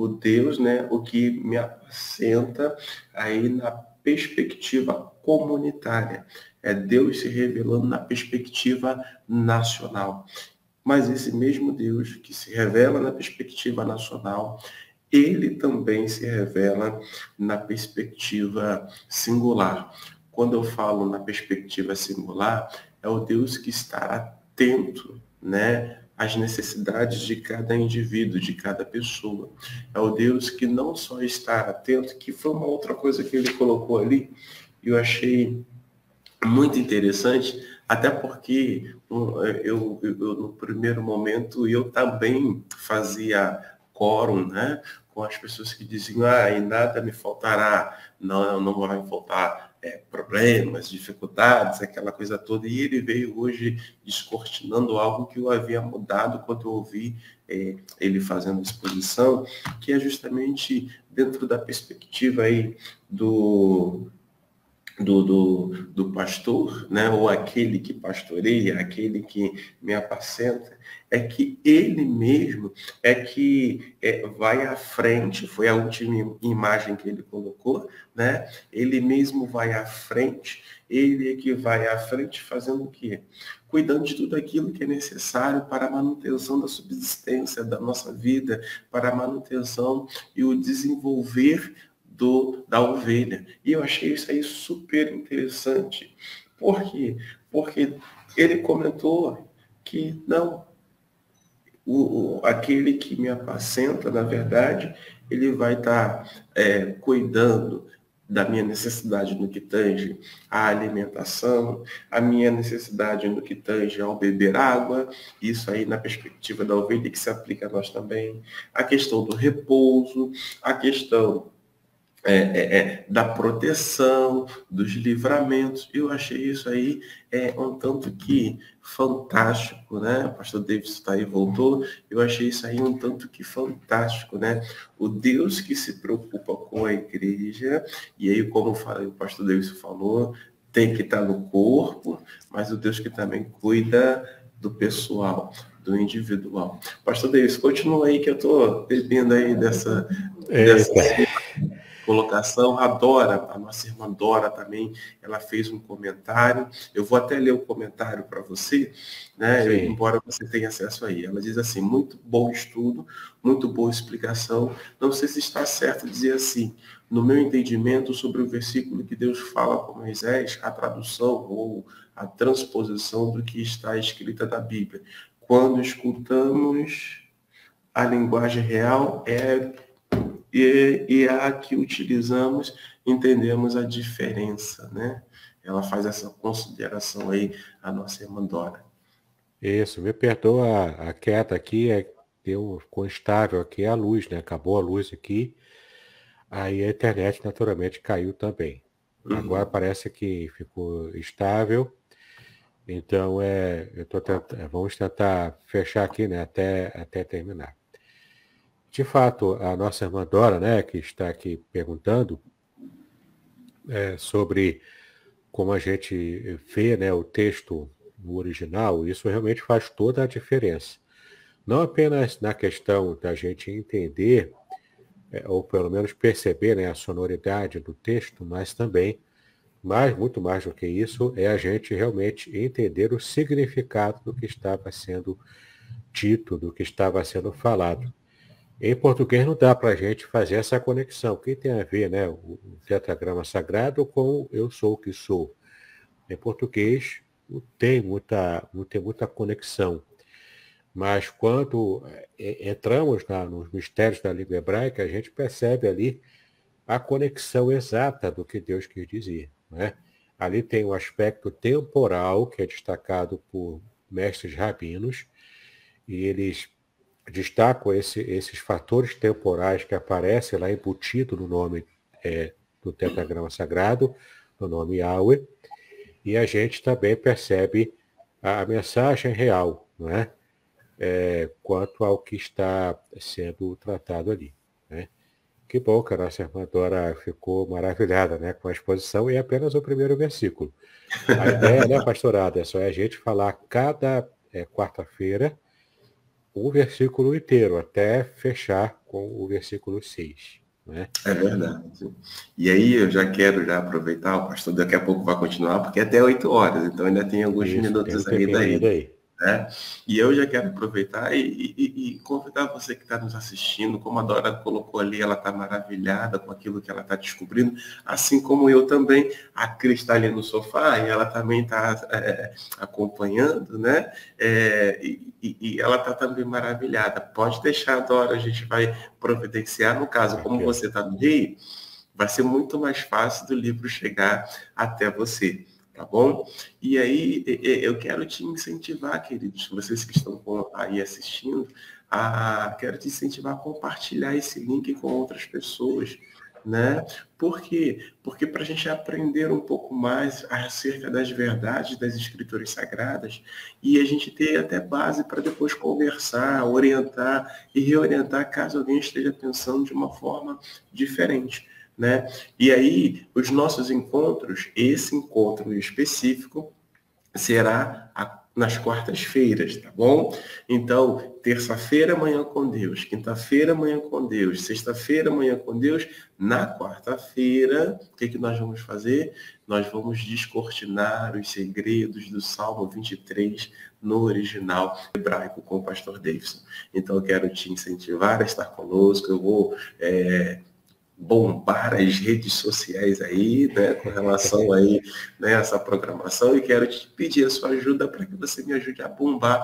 o Deus, né, o que me apacenta aí na perspectiva comunitária. É Deus se revelando na perspectiva nacional. Mas esse mesmo Deus que se revela na perspectiva nacional, ele também se revela na perspectiva singular. Quando eu falo na perspectiva singular, é o Deus que está atento, né, as necessidades de cada indivíduo, de cada pessoa. É o Deus que não só está atento, que foi uma outra coisa que ele colocou ali, e eu achei muito interessante, até porque eu, eu, no primeiro momento eu também fazia quórum, né? Com as pessoas que diziam, ah, e nada me faltará, não, não vai faltar é, problemas, dificuldades, aquela coisa toda. E ele veio hoje descortinando algo que eu havia mudado quando eu ouvi é, ele fazendo exposição, que é justamente dentro da perspectiva aí do, do, do, do pastor, né, ou aquele que pastoreia, aquele que me apacenta, é que ele mesmo é que é, vai à frente, foi a última imagem que ele colocou, né? Ele mesmo vai à frente, ele é que vai à frente fazendo o quê? Cuidando de tudo aquilo que é necessário para a manutenção da subsistência da nossa vida, para a manutenção e o desenvolver do, da ovelha. E eu achei isso aí super interessante. Por quê? Porque ele comentou que não, o, o, aquele que me apacenta, na verdade, ele vai estar tá, é, cuidando da minha necessidade no que tange à alimentação, a minha necessidade no que tange ao beber água, isso aí na perspectiva da ovelha que se aplica a nós também, a questão do repouso, a questão é, é, é, da proteção, dos livramentos. Eu achei isso aí é, um tanto que fantástico, né? O pastor Davis está aí, voltou. Eu achei isso aí um tanto que fantástico, né? O Deus que se preocupa com a igreja, e aí, como o pastor Davis falou, tem que estar no corpo, mas o Deus que também cuida do pessoal, do individual. Pastor Davis, continua aí que eu estou bebendo aí dessa, dessa colocação. A Dora, a nossa irmã Dora também, ela fez um comentário. Eu vou até ler o comentário para você, né? Embora você tenha acesso aí. Ela diz assim: muito bom estudo, muito boa explicação. Não sei se está certo dizer assim. No meu entendimento sobre o versículo que Deus fala com Moisés, a tradução ou a transposição do que está escrita na Bíblia. Quando escutamos a linguagem real, é e, e a que utilizamos entendemos a diferença, né? Ela faz essa consideração aí, a nossa irmã Dora. Isso, me perdoa a queda aqui, é, deu, ficou estável aqui a luz, né? Acabou a luz aqui, aí a internet naturalmente caiu também. Uhum. Agora parece que ficou estável, então é, eu tô tentando, vamos tentar fechar aqui, né? Até, até terminar. De fato, a nossa irmã Dora, né, que está aqui perguntando é, sobre como a gente vê né, o texto no original, isso realmente faz toda a diferença. Não apenas na questão da gente entender, é, ou pelo menos perceber né, a sonoridade do texto, mas também, mais, muito mais do que isso, é a gente realmente entender o significado do que estava sendo dito, do que estava sendo falado. Em português não dá para a gente fazer essa conexão. O que tem a ver né, o tetragrama sagrado com eu sou o que sou? Em português não tem muita, não tem muita conexão. Mas quando é, entramos na, nos mistérios da língua hebraica, a gente percebe ali a conexão exata do que Deus quis dizer. Né? Ali tem um aspecto temporal que é destacado por mestres rabinos, e eles destaco esse, esses fatores temporais que aparecem lá embutido no nome é, do tetragrama sagrado, no nome Yahweh, e a gente também percebe a, mensagem real, não é? é? quanto ao que está sendo tratado ali. Né? Que bom que a nossa irmã Dora ficou maravilhada né, com a exposição e é apenas o primeiro versículo. A ideia, né, pastorada, é só a gente falar cada é, quarta-feira o versículo inteiro, até fechar com o versículo 6. Né? É verdade. E aí eu já quero já aproveitar, o pastor daqui a pouco vai continuar, porque é até 8 horas, então ainda tem alguns Isso, minutos tem um aí daí. Né? E eu já quero aproveitar e, e, e convidar você que está nos assistindo, como a Dora colocou ali, ela está maravilhada com aquilo que ela está descobrindo, assim como eu também, a Cris está ali no sofá e ela também está é, acompanhando, né? É, e, e, ela está também maravilhada. Pode deixar, Dora, a gente vai providenciar, no caso, como você está no Rio, vai ser muito mais fácil do livro chegar até você tá bom? E aí eu quero te incentivar, queridos, vocês que estão aí assistindo, a, quero te incentivar a compartilhar esse link com outras pessoas, né? Por quê? Porque para a gente aprender um pouco mais acerca das verdades das escrituras sagradas e a gente ter até base para depois conversar, orientar e reorientar caso alguém esteja pensando de uma forma diferente. Né? E aí, os nossos encontros, esse encontro específico, será a, nas quartas-feiras, tá bom? Então, terça-feira, manhã com Deus, quinta-feira, manhã com Deus, sexta-feira, manhã com Deus, na quarta-feira, o que, que nós vamos fazer? Nós vamos descortinar os segredos do Salmo 23 no original hebraico com o pastor Davidson. Então, eu quero te incentivar a estar conosco, eu vou. É, bombar as redes sociais aí, né, com relação aí, né, essa programação e quero te pedir a sua ajuda para que você me ajude a bombar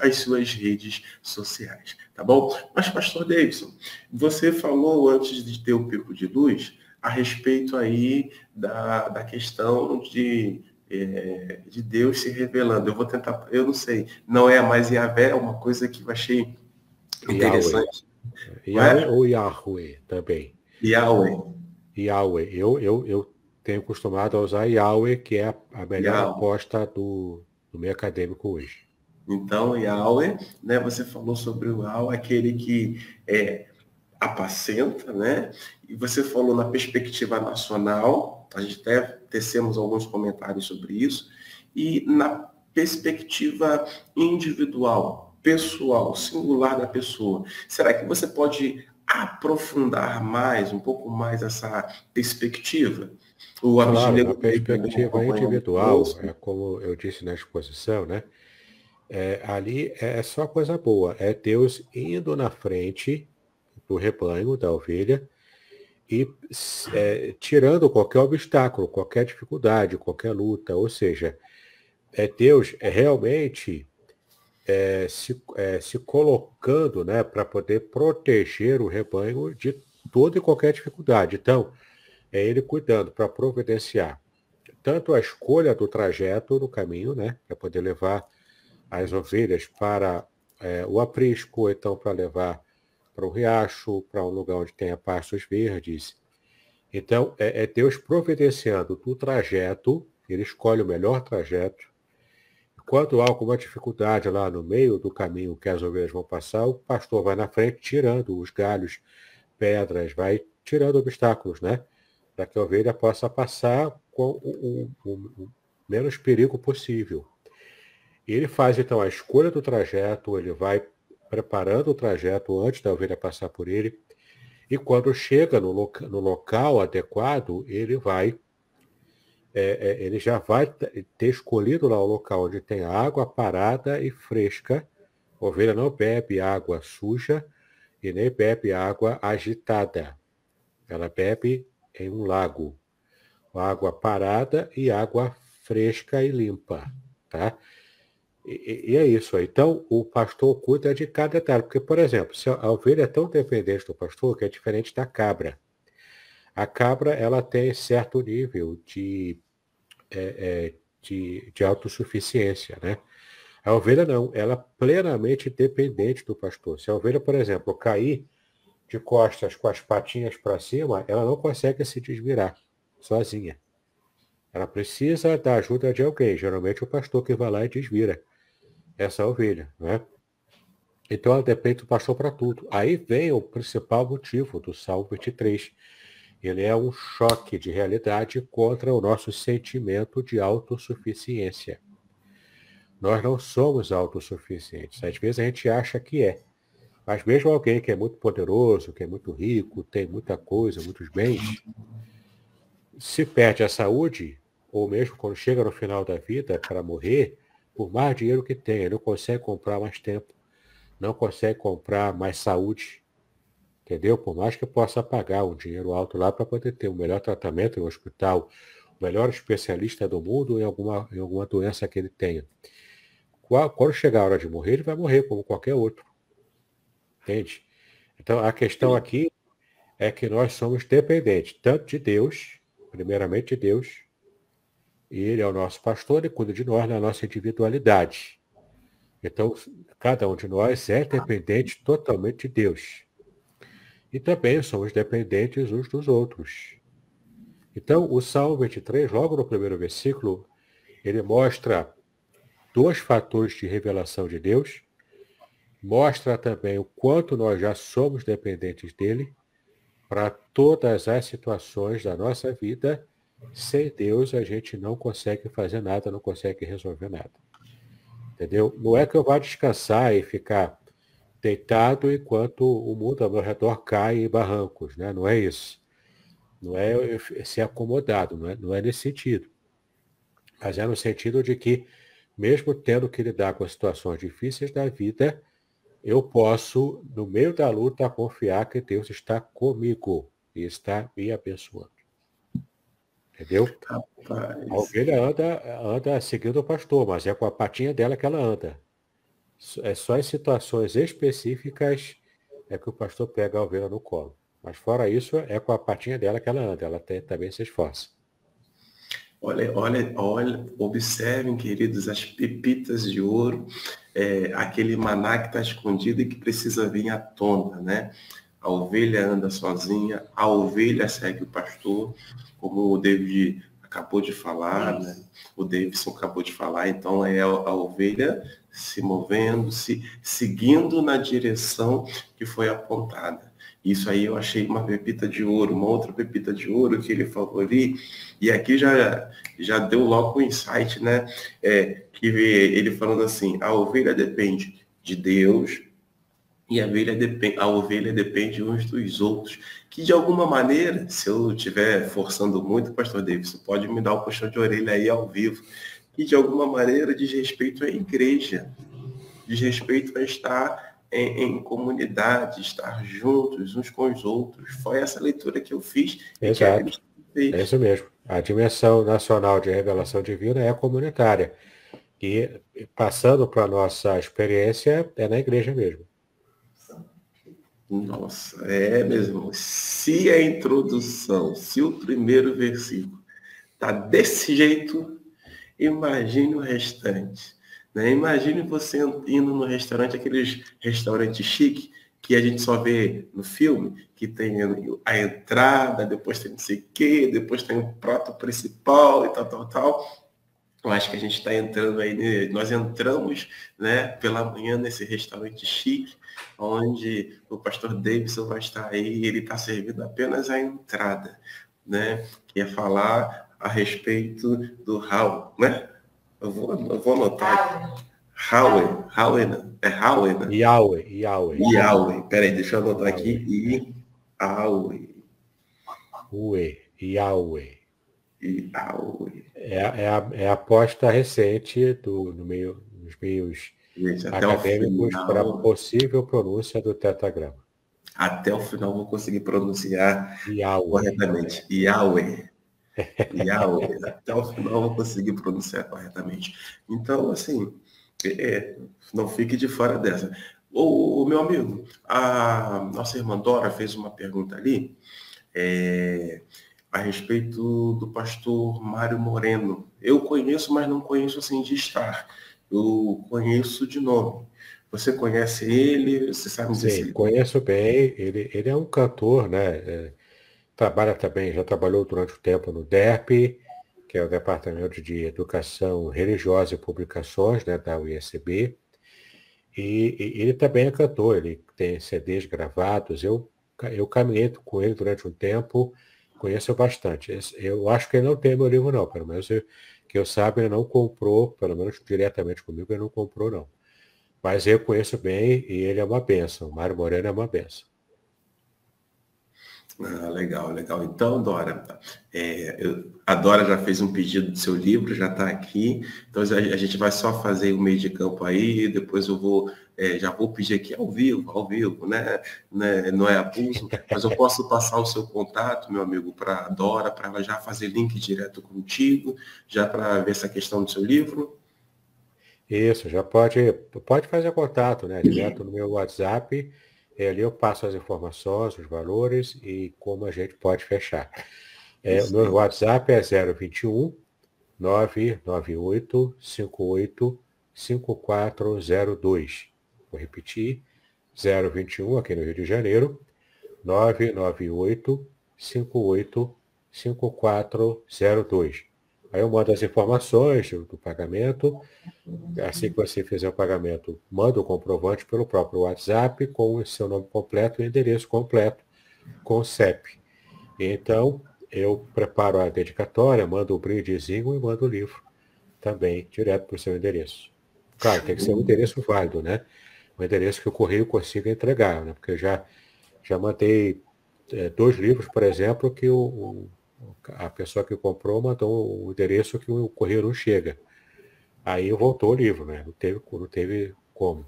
as suas redes sociais, tá bom? Mas, pastor Davidson, você falou antes de ter o pico de luz a respeito aí da, da questão de, é, de Deus se revelando. Eu vou tentar, eu não sei, não é mais Yahvé, é uma coisa que eu achei interessante. Yahweh, Yahweh ou Yahweh também? Yahweh. Yahweh. Eu, eu, eu tenho acostumado a usar Yahweh, que é a melhor Yahweh. aposta do, do meio acadêmico hoje. Então, Yahweh, né, você falou sobre o Yahweh, aquele que é, apacenta, né? E você falou na perspectiva nacional, a gente até tecemos alguns comentários sobre isso, e na perspectiva individual, pessoal, singular da pessoa. Será que você pode aprofundar mais, um pouco mais essa perspectiva? O claro, a perspectiva individual, é como eu disse na exposição, né? É, ali é só coisa boa, é Deus indo na frente do rebanho, da ovelha, e é, tirando qualquer obstáculo, qualquer dificuldade, qualquer luta. Ou seja, é Deus é realmente é, se, é, se colocando né, para poder proteger o rebanho de toda e qualquer dificuldade. Então, é Ele cuidando para providenciar tanto a escolha do trajeto no caminho, né, para poder levar as ovelhas para é, o aprisco, ou então para levar para um riacho, para um lugar onde tenha pastos verdes. Então, é, é Deus providenciando do trajeto, ele escolhe o melhor trajeto. Quando há alguma dificuldade lá no meio do caminho que as ovelhas vão passar, o pastor vai na frente tirando os galhos, pedras, vai tirando obstáculos, né? Para que a ovelha possa passar com o, o, o menos perigo possível. Ele faz então a escolha do trajeto, ele vai preparando o trajeto antes da ovelha passar por ele. E quando chega no, loca, no local adequado, ele vai, é, é, ele já vai ter escolhido lá o local onde tem água parada e fresca. A ovelha não bebe água suja e nem bebe água agitada. Ela bebe em um lago. Água parada e água fresca e limpa, tá? E, e, é isso. Então, o pastor cuida de cada detalhe. Porque, por exemplo, se a ovelha é tão dependente do pastor que é diferente da cabra. A cabra ela tem certo nível de, é, é, de, de autossuficiência. Né? A ovelha não, ela é plenamente dependente do pastor. Se a ovelha, por exemplo, cair de costas com as patinhas para cima, ela não consegue se desvirar sozinha. Ela precisa da ajuda de alguém, geralmente o pastor que vai lá e desvira essa ovelha, né? Então ela depende do pastor para tudo. Aí vem o principal motivo do Salmo 23. Ele é um choque de realidade contra o nosso sentimento de autossuficiência. Nós não somos autossuficientes. Às vezes a gente acha que é. Mas mesmo alguém que é muito poderoso, que é muito rico, tem muita coisa, muitos bens, se perde a saúde, ou mesmo quando chega no final da vida para morrer, por mais dinheiro que tenha, não consegue comprar mais tempo, não consegue comprar mais saúde, entendeu? Por mais que possa pagar um dinheiro alto lá para poder ter o melhor tratamento no hospital, o melhor especialista do mundo em alguma, em alguma doença que ele tenha. Quando chegar a hora de morrer, ele vai morrer como qualquer outro. Entende? Então, a questão aqui é que nós somos dependentes tanto de Deus, primeiramente de Deus, ele é o nosso pastor e cuida de nós na nossa individualidade. Então, cada um de nós é dependente totalmente de Deus. E também somos dependentes uns dos outros. Então, o Salmo 23, logo no primeiro versículo, ele mostra dois fatores de revelação de Deus, mostra também o quanto nós já somos dependentes dele para todas as situações da nossa vida sem Deus a gente não consegue fazer nada, não consegue resolver nada. Entendeu? Não é que eu vá descansar e ficar deitado enquanto o mundo ao meu redor cai em barrancos, né? Não é isso. Não é ser acomodado, não é, não é nesse sentido. Mas é no sentido de que, mesmo tendo que lidar com situações difíceis da vida, eu posso, no meio da luta, confiar que Deus está comigo e está me abençoando. Entendeu? Rapaz. A ovelha anda, anda seguindo o pastor, mas é com a patinha dela que ela anda. É só em situações específicas é que o pastor pega a ovelha no colo. Mas fora isso, é com a patinha dela que ela anda, ela tem, também se esforça. Olha, olha, olha, observem, queridos, as pepitas de ouro, é, aquele maná que está escondido e que precisa vir à tona, né? A ovelha anda sozinha, a ovelha segue o pastor, como o David acabou de falar, né? o Davidson acabou de falar, então é a ovelha se movendo, se seguindo na direção que foi apontada. Isso aí eu achei uma pepita de ouro, uma outra pepita de ouro que ele falou ali, e aqui já, já deu logo o um insight, né? É, que ele falando assim, a ovelha depende de Deus, e a ovelha, depende, a ovelha depende uns dos outros. Que de alguma maneira, se eu estiver forçando muito, pastor Davis, pode me dar o um puxão de orelha aí ao vivo, que de alguma maneira diz respeito à igreja, diz respeito a estar em, em comunidade, estar juntos uns com os outros. Foi essa leitura que eu fiz. Exato. É isso mesmo. A dimensão nacional de revelação divina é comunitária. E passando para a nossa experiência, é na igreja mesmo. Nossa, é mesmo. Se a introdução, se o primeiro versículo tá desse jeito, imagine o restante. Né? Imagine você indo no restaurante, aqueles restaurantes chique, que a gente só vê no filme, que tem a entrada, depois tem não sei o quê, depois tem o prato principal e tal, tal, tal. Eu acho que a gente está entrando aí, nós entramos né, pela manhã nesse restaurante chique, onde o pastor Davidson vai estar aí e ele está servindo apenas a entrada, né? Que é falar a respeito do Raul, né? Eu vou, eu vou anotar. Howie, Howie, é Howie, né? Yahweh, Yahweh. Yahweh, peraí, deixa eu anotar aqui. E Yahweh. Ue, Yahweh. Yahweh. É, é, a, é a aposta recente do, no meio, nos meios Gente, acadêmicos para a possível pronúncia do tetagrama. Até o final vou conseguir pronunciar Yahweh. corretamente. Yahweh. Yahweh. Até o final vou conseguir pronunciar corretamente. Então, assim, é, não fique de fora dessa. O, o, meu amigo, a nossa irmã Dora fez uma pergunta ali é, a respeito do pastor Mário Moreno. Eu conheço, mas não conheço assim de estar eu conheço de nome. Você conhece ele? Você sabe dizer Sim, conheço bem. Ele, ele é um cantor, né? É, trabalha também, já trabalhou durante o tempo no DERP, que é o Departamento de Educação Religiosa e Publicações, né, da UISB. E, e, ele também é cantor, ele tem CDs gravados. Eu, eu caminhei com ele durante um tempo, conheço bastante. Eu acho que ele não tem meu livro, não, pelo menos eu, que eu saiba, ele não comprou, pelo menos diretamente comigo, ele não comprou, não. Mas eu conheço bem e ele é uma benção. Mário Moreno é uma benção. Ah, legal, legal. Então, Dora, é, eu, a Dora já fez um pedido do seu livro, já está aqui. Então, a, a, gente vai só fazer o meio de campo aí, depois eu vou, é, já vou pedir aqui ao vivo, ao vivo, né? né? Não é abuso, mas eu posso passar o seu contato, meu amigo, para a Dora, para ela já fazer link direto contigo, já para ver essa questão do seu livro. Isso, já pode, pode fazer contato, né? Direto no meu WhatsApp é, ali eu passo as informações, os valores e como a gente pode fechar. É, o meu WhatsApp é 021 998 58 5402. Vou repetir. 021 aqui no Rio de Janeiro, 998 58 5402. Aí eu mando as informações do pagamento. Assim que você fizer o pagamento, manda o comprovante pelo próprio WhatsApp com o seu nome completo e endereço completo com o CEP. Então, eu preparo a dedicatória, mando o um brindezinho e mando o livro também, direto para o seu endereço. Claro, tem que ser um endereço válido, né? Um endereço que o correio consiga entregar, né? Porque eu já, já mandei é, dois livros, por exemplo, que o, o a pessoa que comprou mandou o endereço que o correio não chega. Aí voltou o livro, né? Não teve, não teve como.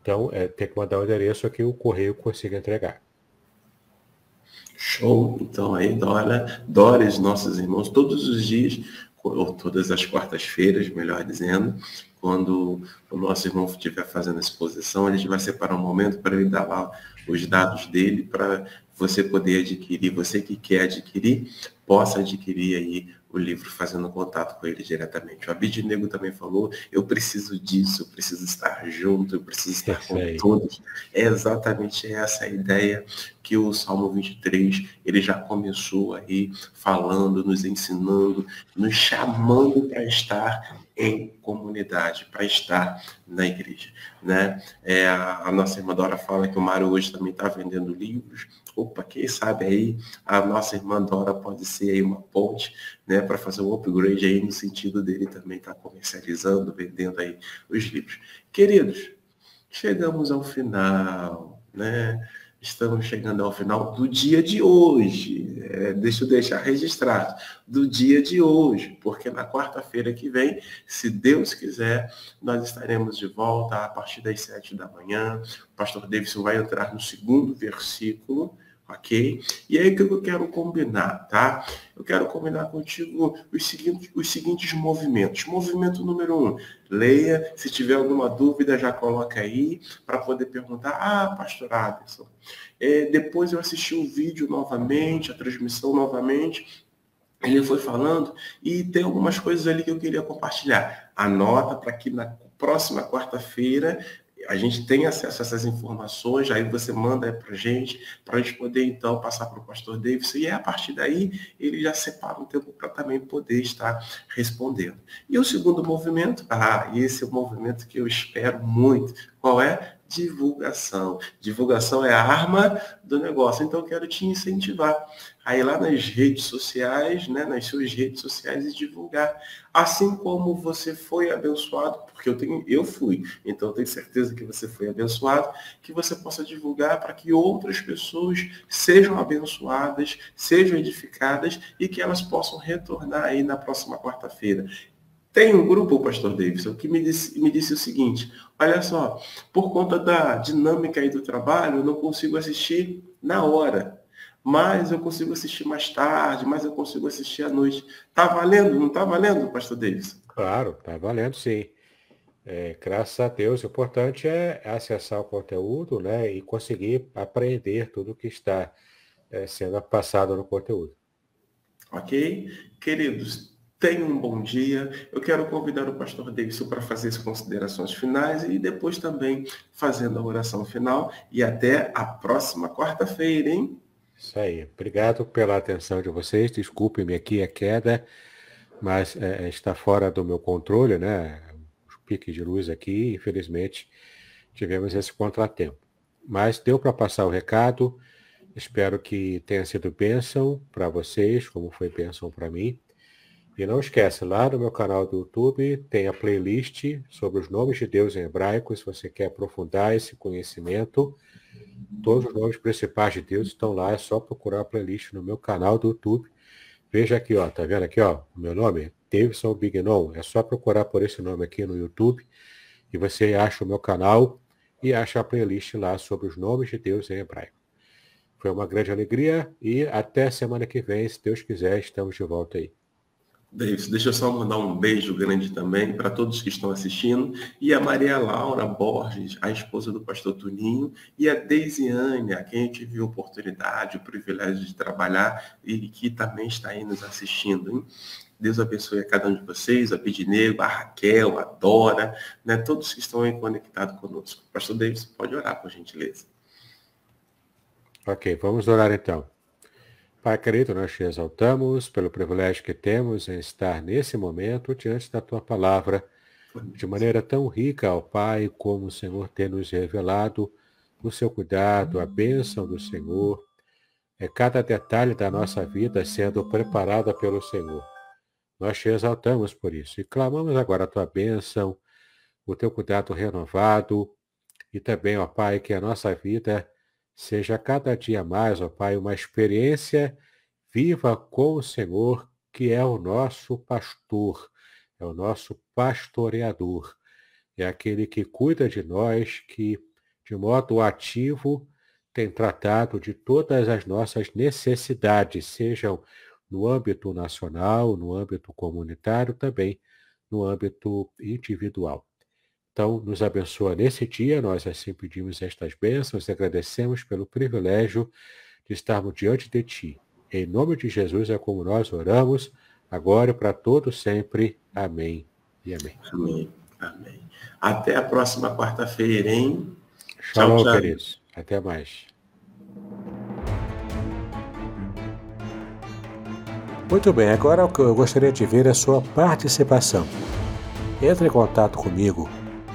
Então, é, tem que mandar o endereço que o correio consiga entregar. Show! Então aí, Dora, Dora nossos irmãos, todos os dias, ou todas as quartas-feiras, melhor dizendo, quando o nosso irmão estiver fazendo a exposição, a gente vai separar um momento para ele dar lá os dados dele para você poder adquirir, você que quer adquirir, possa adquirir aí o livro fazendo contato com ele diretamente. O Abidnego também falou, eu preciso disso, eu preciso estar junto, eu preciso estar com todos. É exatamente essa a ideia que o Salmo 23, ele já começou aí falando, nos ensinando, nos chamando para estar em comunidade, para estar na igreja. Né? É, a, a, nossa irmã Dora fala que o Mário hoje também está vendendo livros. Opa, quem sabe aí a nossa irmã Dora pode ser aí uma ponte né, para fazer um upgrade aí no sentido dele também estar tá comercializando, vendendo aí os livros. Queridos, chegamos ao final, né? Estamos chegando ao final do dia de hoje. É, deixa eu deixar registrado. Do dia de hoje, porque na quarta-feira que vem, se Deus quiser, nós estaremos de volta a partir das sete da manhã. O pastor Davidson vai entrar no segundo versículo ok? E aí o que eu quero combinar, tá? Eu quero combinar contigo os seguintes, os seguintes movimentos. Movimento número um, leia, se tiver alguma dúvida já coloca aí para poder perguntar, ah, pastor Aderson, é, depois eu assisti o vídeo novamente, a transmissão novamente, ele foi falando e tem algumas coisas ali que eu queria compartilhar. Anota para que na próxima quarta-feira a gente tem acesso a essas informações, aí você manda para a gente, para a gente poder então passar para o pastor Davidson, e a partir daí ele já separa um tempo para também poder estar respondendo. E o segundo movimento, ah, esse é o movimento que eu espero muito, qual é? divulgação. Divulgação é a arma do negócio. Então, eu quero te incentivar a ir lá nas redes sociais, né, nas suas redes sociais e divulgar. Assim como você foi abençoado, porque eu, tenho, eu fui, então eu tenho certeza que você foi abençoado, que você possa divulgar para que outras pessoas sejam abençoadas, sejam edificadas e que elas possam retornar aí na próxima quarta-feira. Tem um grupo, pastor Davidson, que me disse, me disse o seguinte, olha só, por conta da dinâmica aí do trabalho, eu não consigo assistir na hora, mas eu consigo assistir mais tarde, mas eu consigo assistir à noite. Tá valendo? Não tá valendo, pastor Davidson? Claro, tá valendo sim. É, graças a Deus, o importante é acessar o conteúdo né, e conseguir aprender tudo que está é, sendo passado no conteúdo. Ok? Queridos, Tenha um bom dia. Eu quero convidar o pastor Davidson para fazer as considerações finais e depois também fazendo a oração final. E até a próxima quarta-feira, hein? Isso aí. Obrigado pela atenção de vocês. Desculpe-me aqui a queda, mas é, está fora do meu controle, né? Os piques de luz aqui, infelizmente, tivemos esse contratempo. Mas deu para passar o recado. Espero que tenha sido bênção para vocês, como foi bênção para mim. E não esquece, lá no meu canal do YouTube tem a playlist sobre os nomes de Deus em hebraico, se você quer aprofundar esse conhecimento. Todos os nomes principais de Deus estão lá, é só procurar a playlist no meu canal do YouTube. Veja aqui, ó, tá vendo aqui, ó, o meu nome? Davidson Bignon. É só procurar por esse nome aqui no YouTube e você acha o meu canal e acha a playlist lá sobre os nomes de Deus em hebraico. Foi uma grande alegria e até semana que vem, se Deus quiser, estamos de volta aí. Davis, deixa eu só mandar um beijo grande também para todos que estão assistindo. E a Maria Laura Borges, a esposa do pastor Tuninho, e a Deisiane, a quem eu tive a oportunidade, o privilégio de trabalhar e que também está aí nos assistindo. Hein? Deus abençoe a cada um de vocês, a Pidinego, a Raquel, a Dora, né, todos que estão aí conectados conosco. Pastor Davis, pode orar, por gentileza. Ok, vamos orar então. Pai querido, nós te exaltamos pelo privilégio que temos em estar nesse momento diante da tua palavra, de maneira tão rica, ó Pai, como o Senhor tem nos revelado o seu cuidado, a bênção do Senhor, é cada detalhe da nossa vida sendo preparada pelo Senhor. Nós te exaltamos por isso e clamamos agora a tua bênção, o teu cuidado renovado e também, ó Pai, que a nossa vida seja cada dia mais, ó Pai, uma experiência viva com o Senhor, que é o nosso pastor, é o nosso pastoreador, é aquele que cuida de nós, que de modo ativo tem tratado de todas as nossas necessidades, sejam no âmbito nacional, no âmbito comunitário, também no âmbito individual. Então, nos abençoa nesse dia, nós assim pedimos estas bênçãos e agradecemos pelo privilégio de estarmos diante de Ti. Em nome de Jesus é como nós oramos, agora e para todos sempre. Amém e amém. Amém. Amém. Até a próxima quarta-feira, hein? Shalom, tchau, tchau. queridos. Até mais. Muito bem, agora o que eu gostaria de ver é a sua participação. Entre em contato comigo,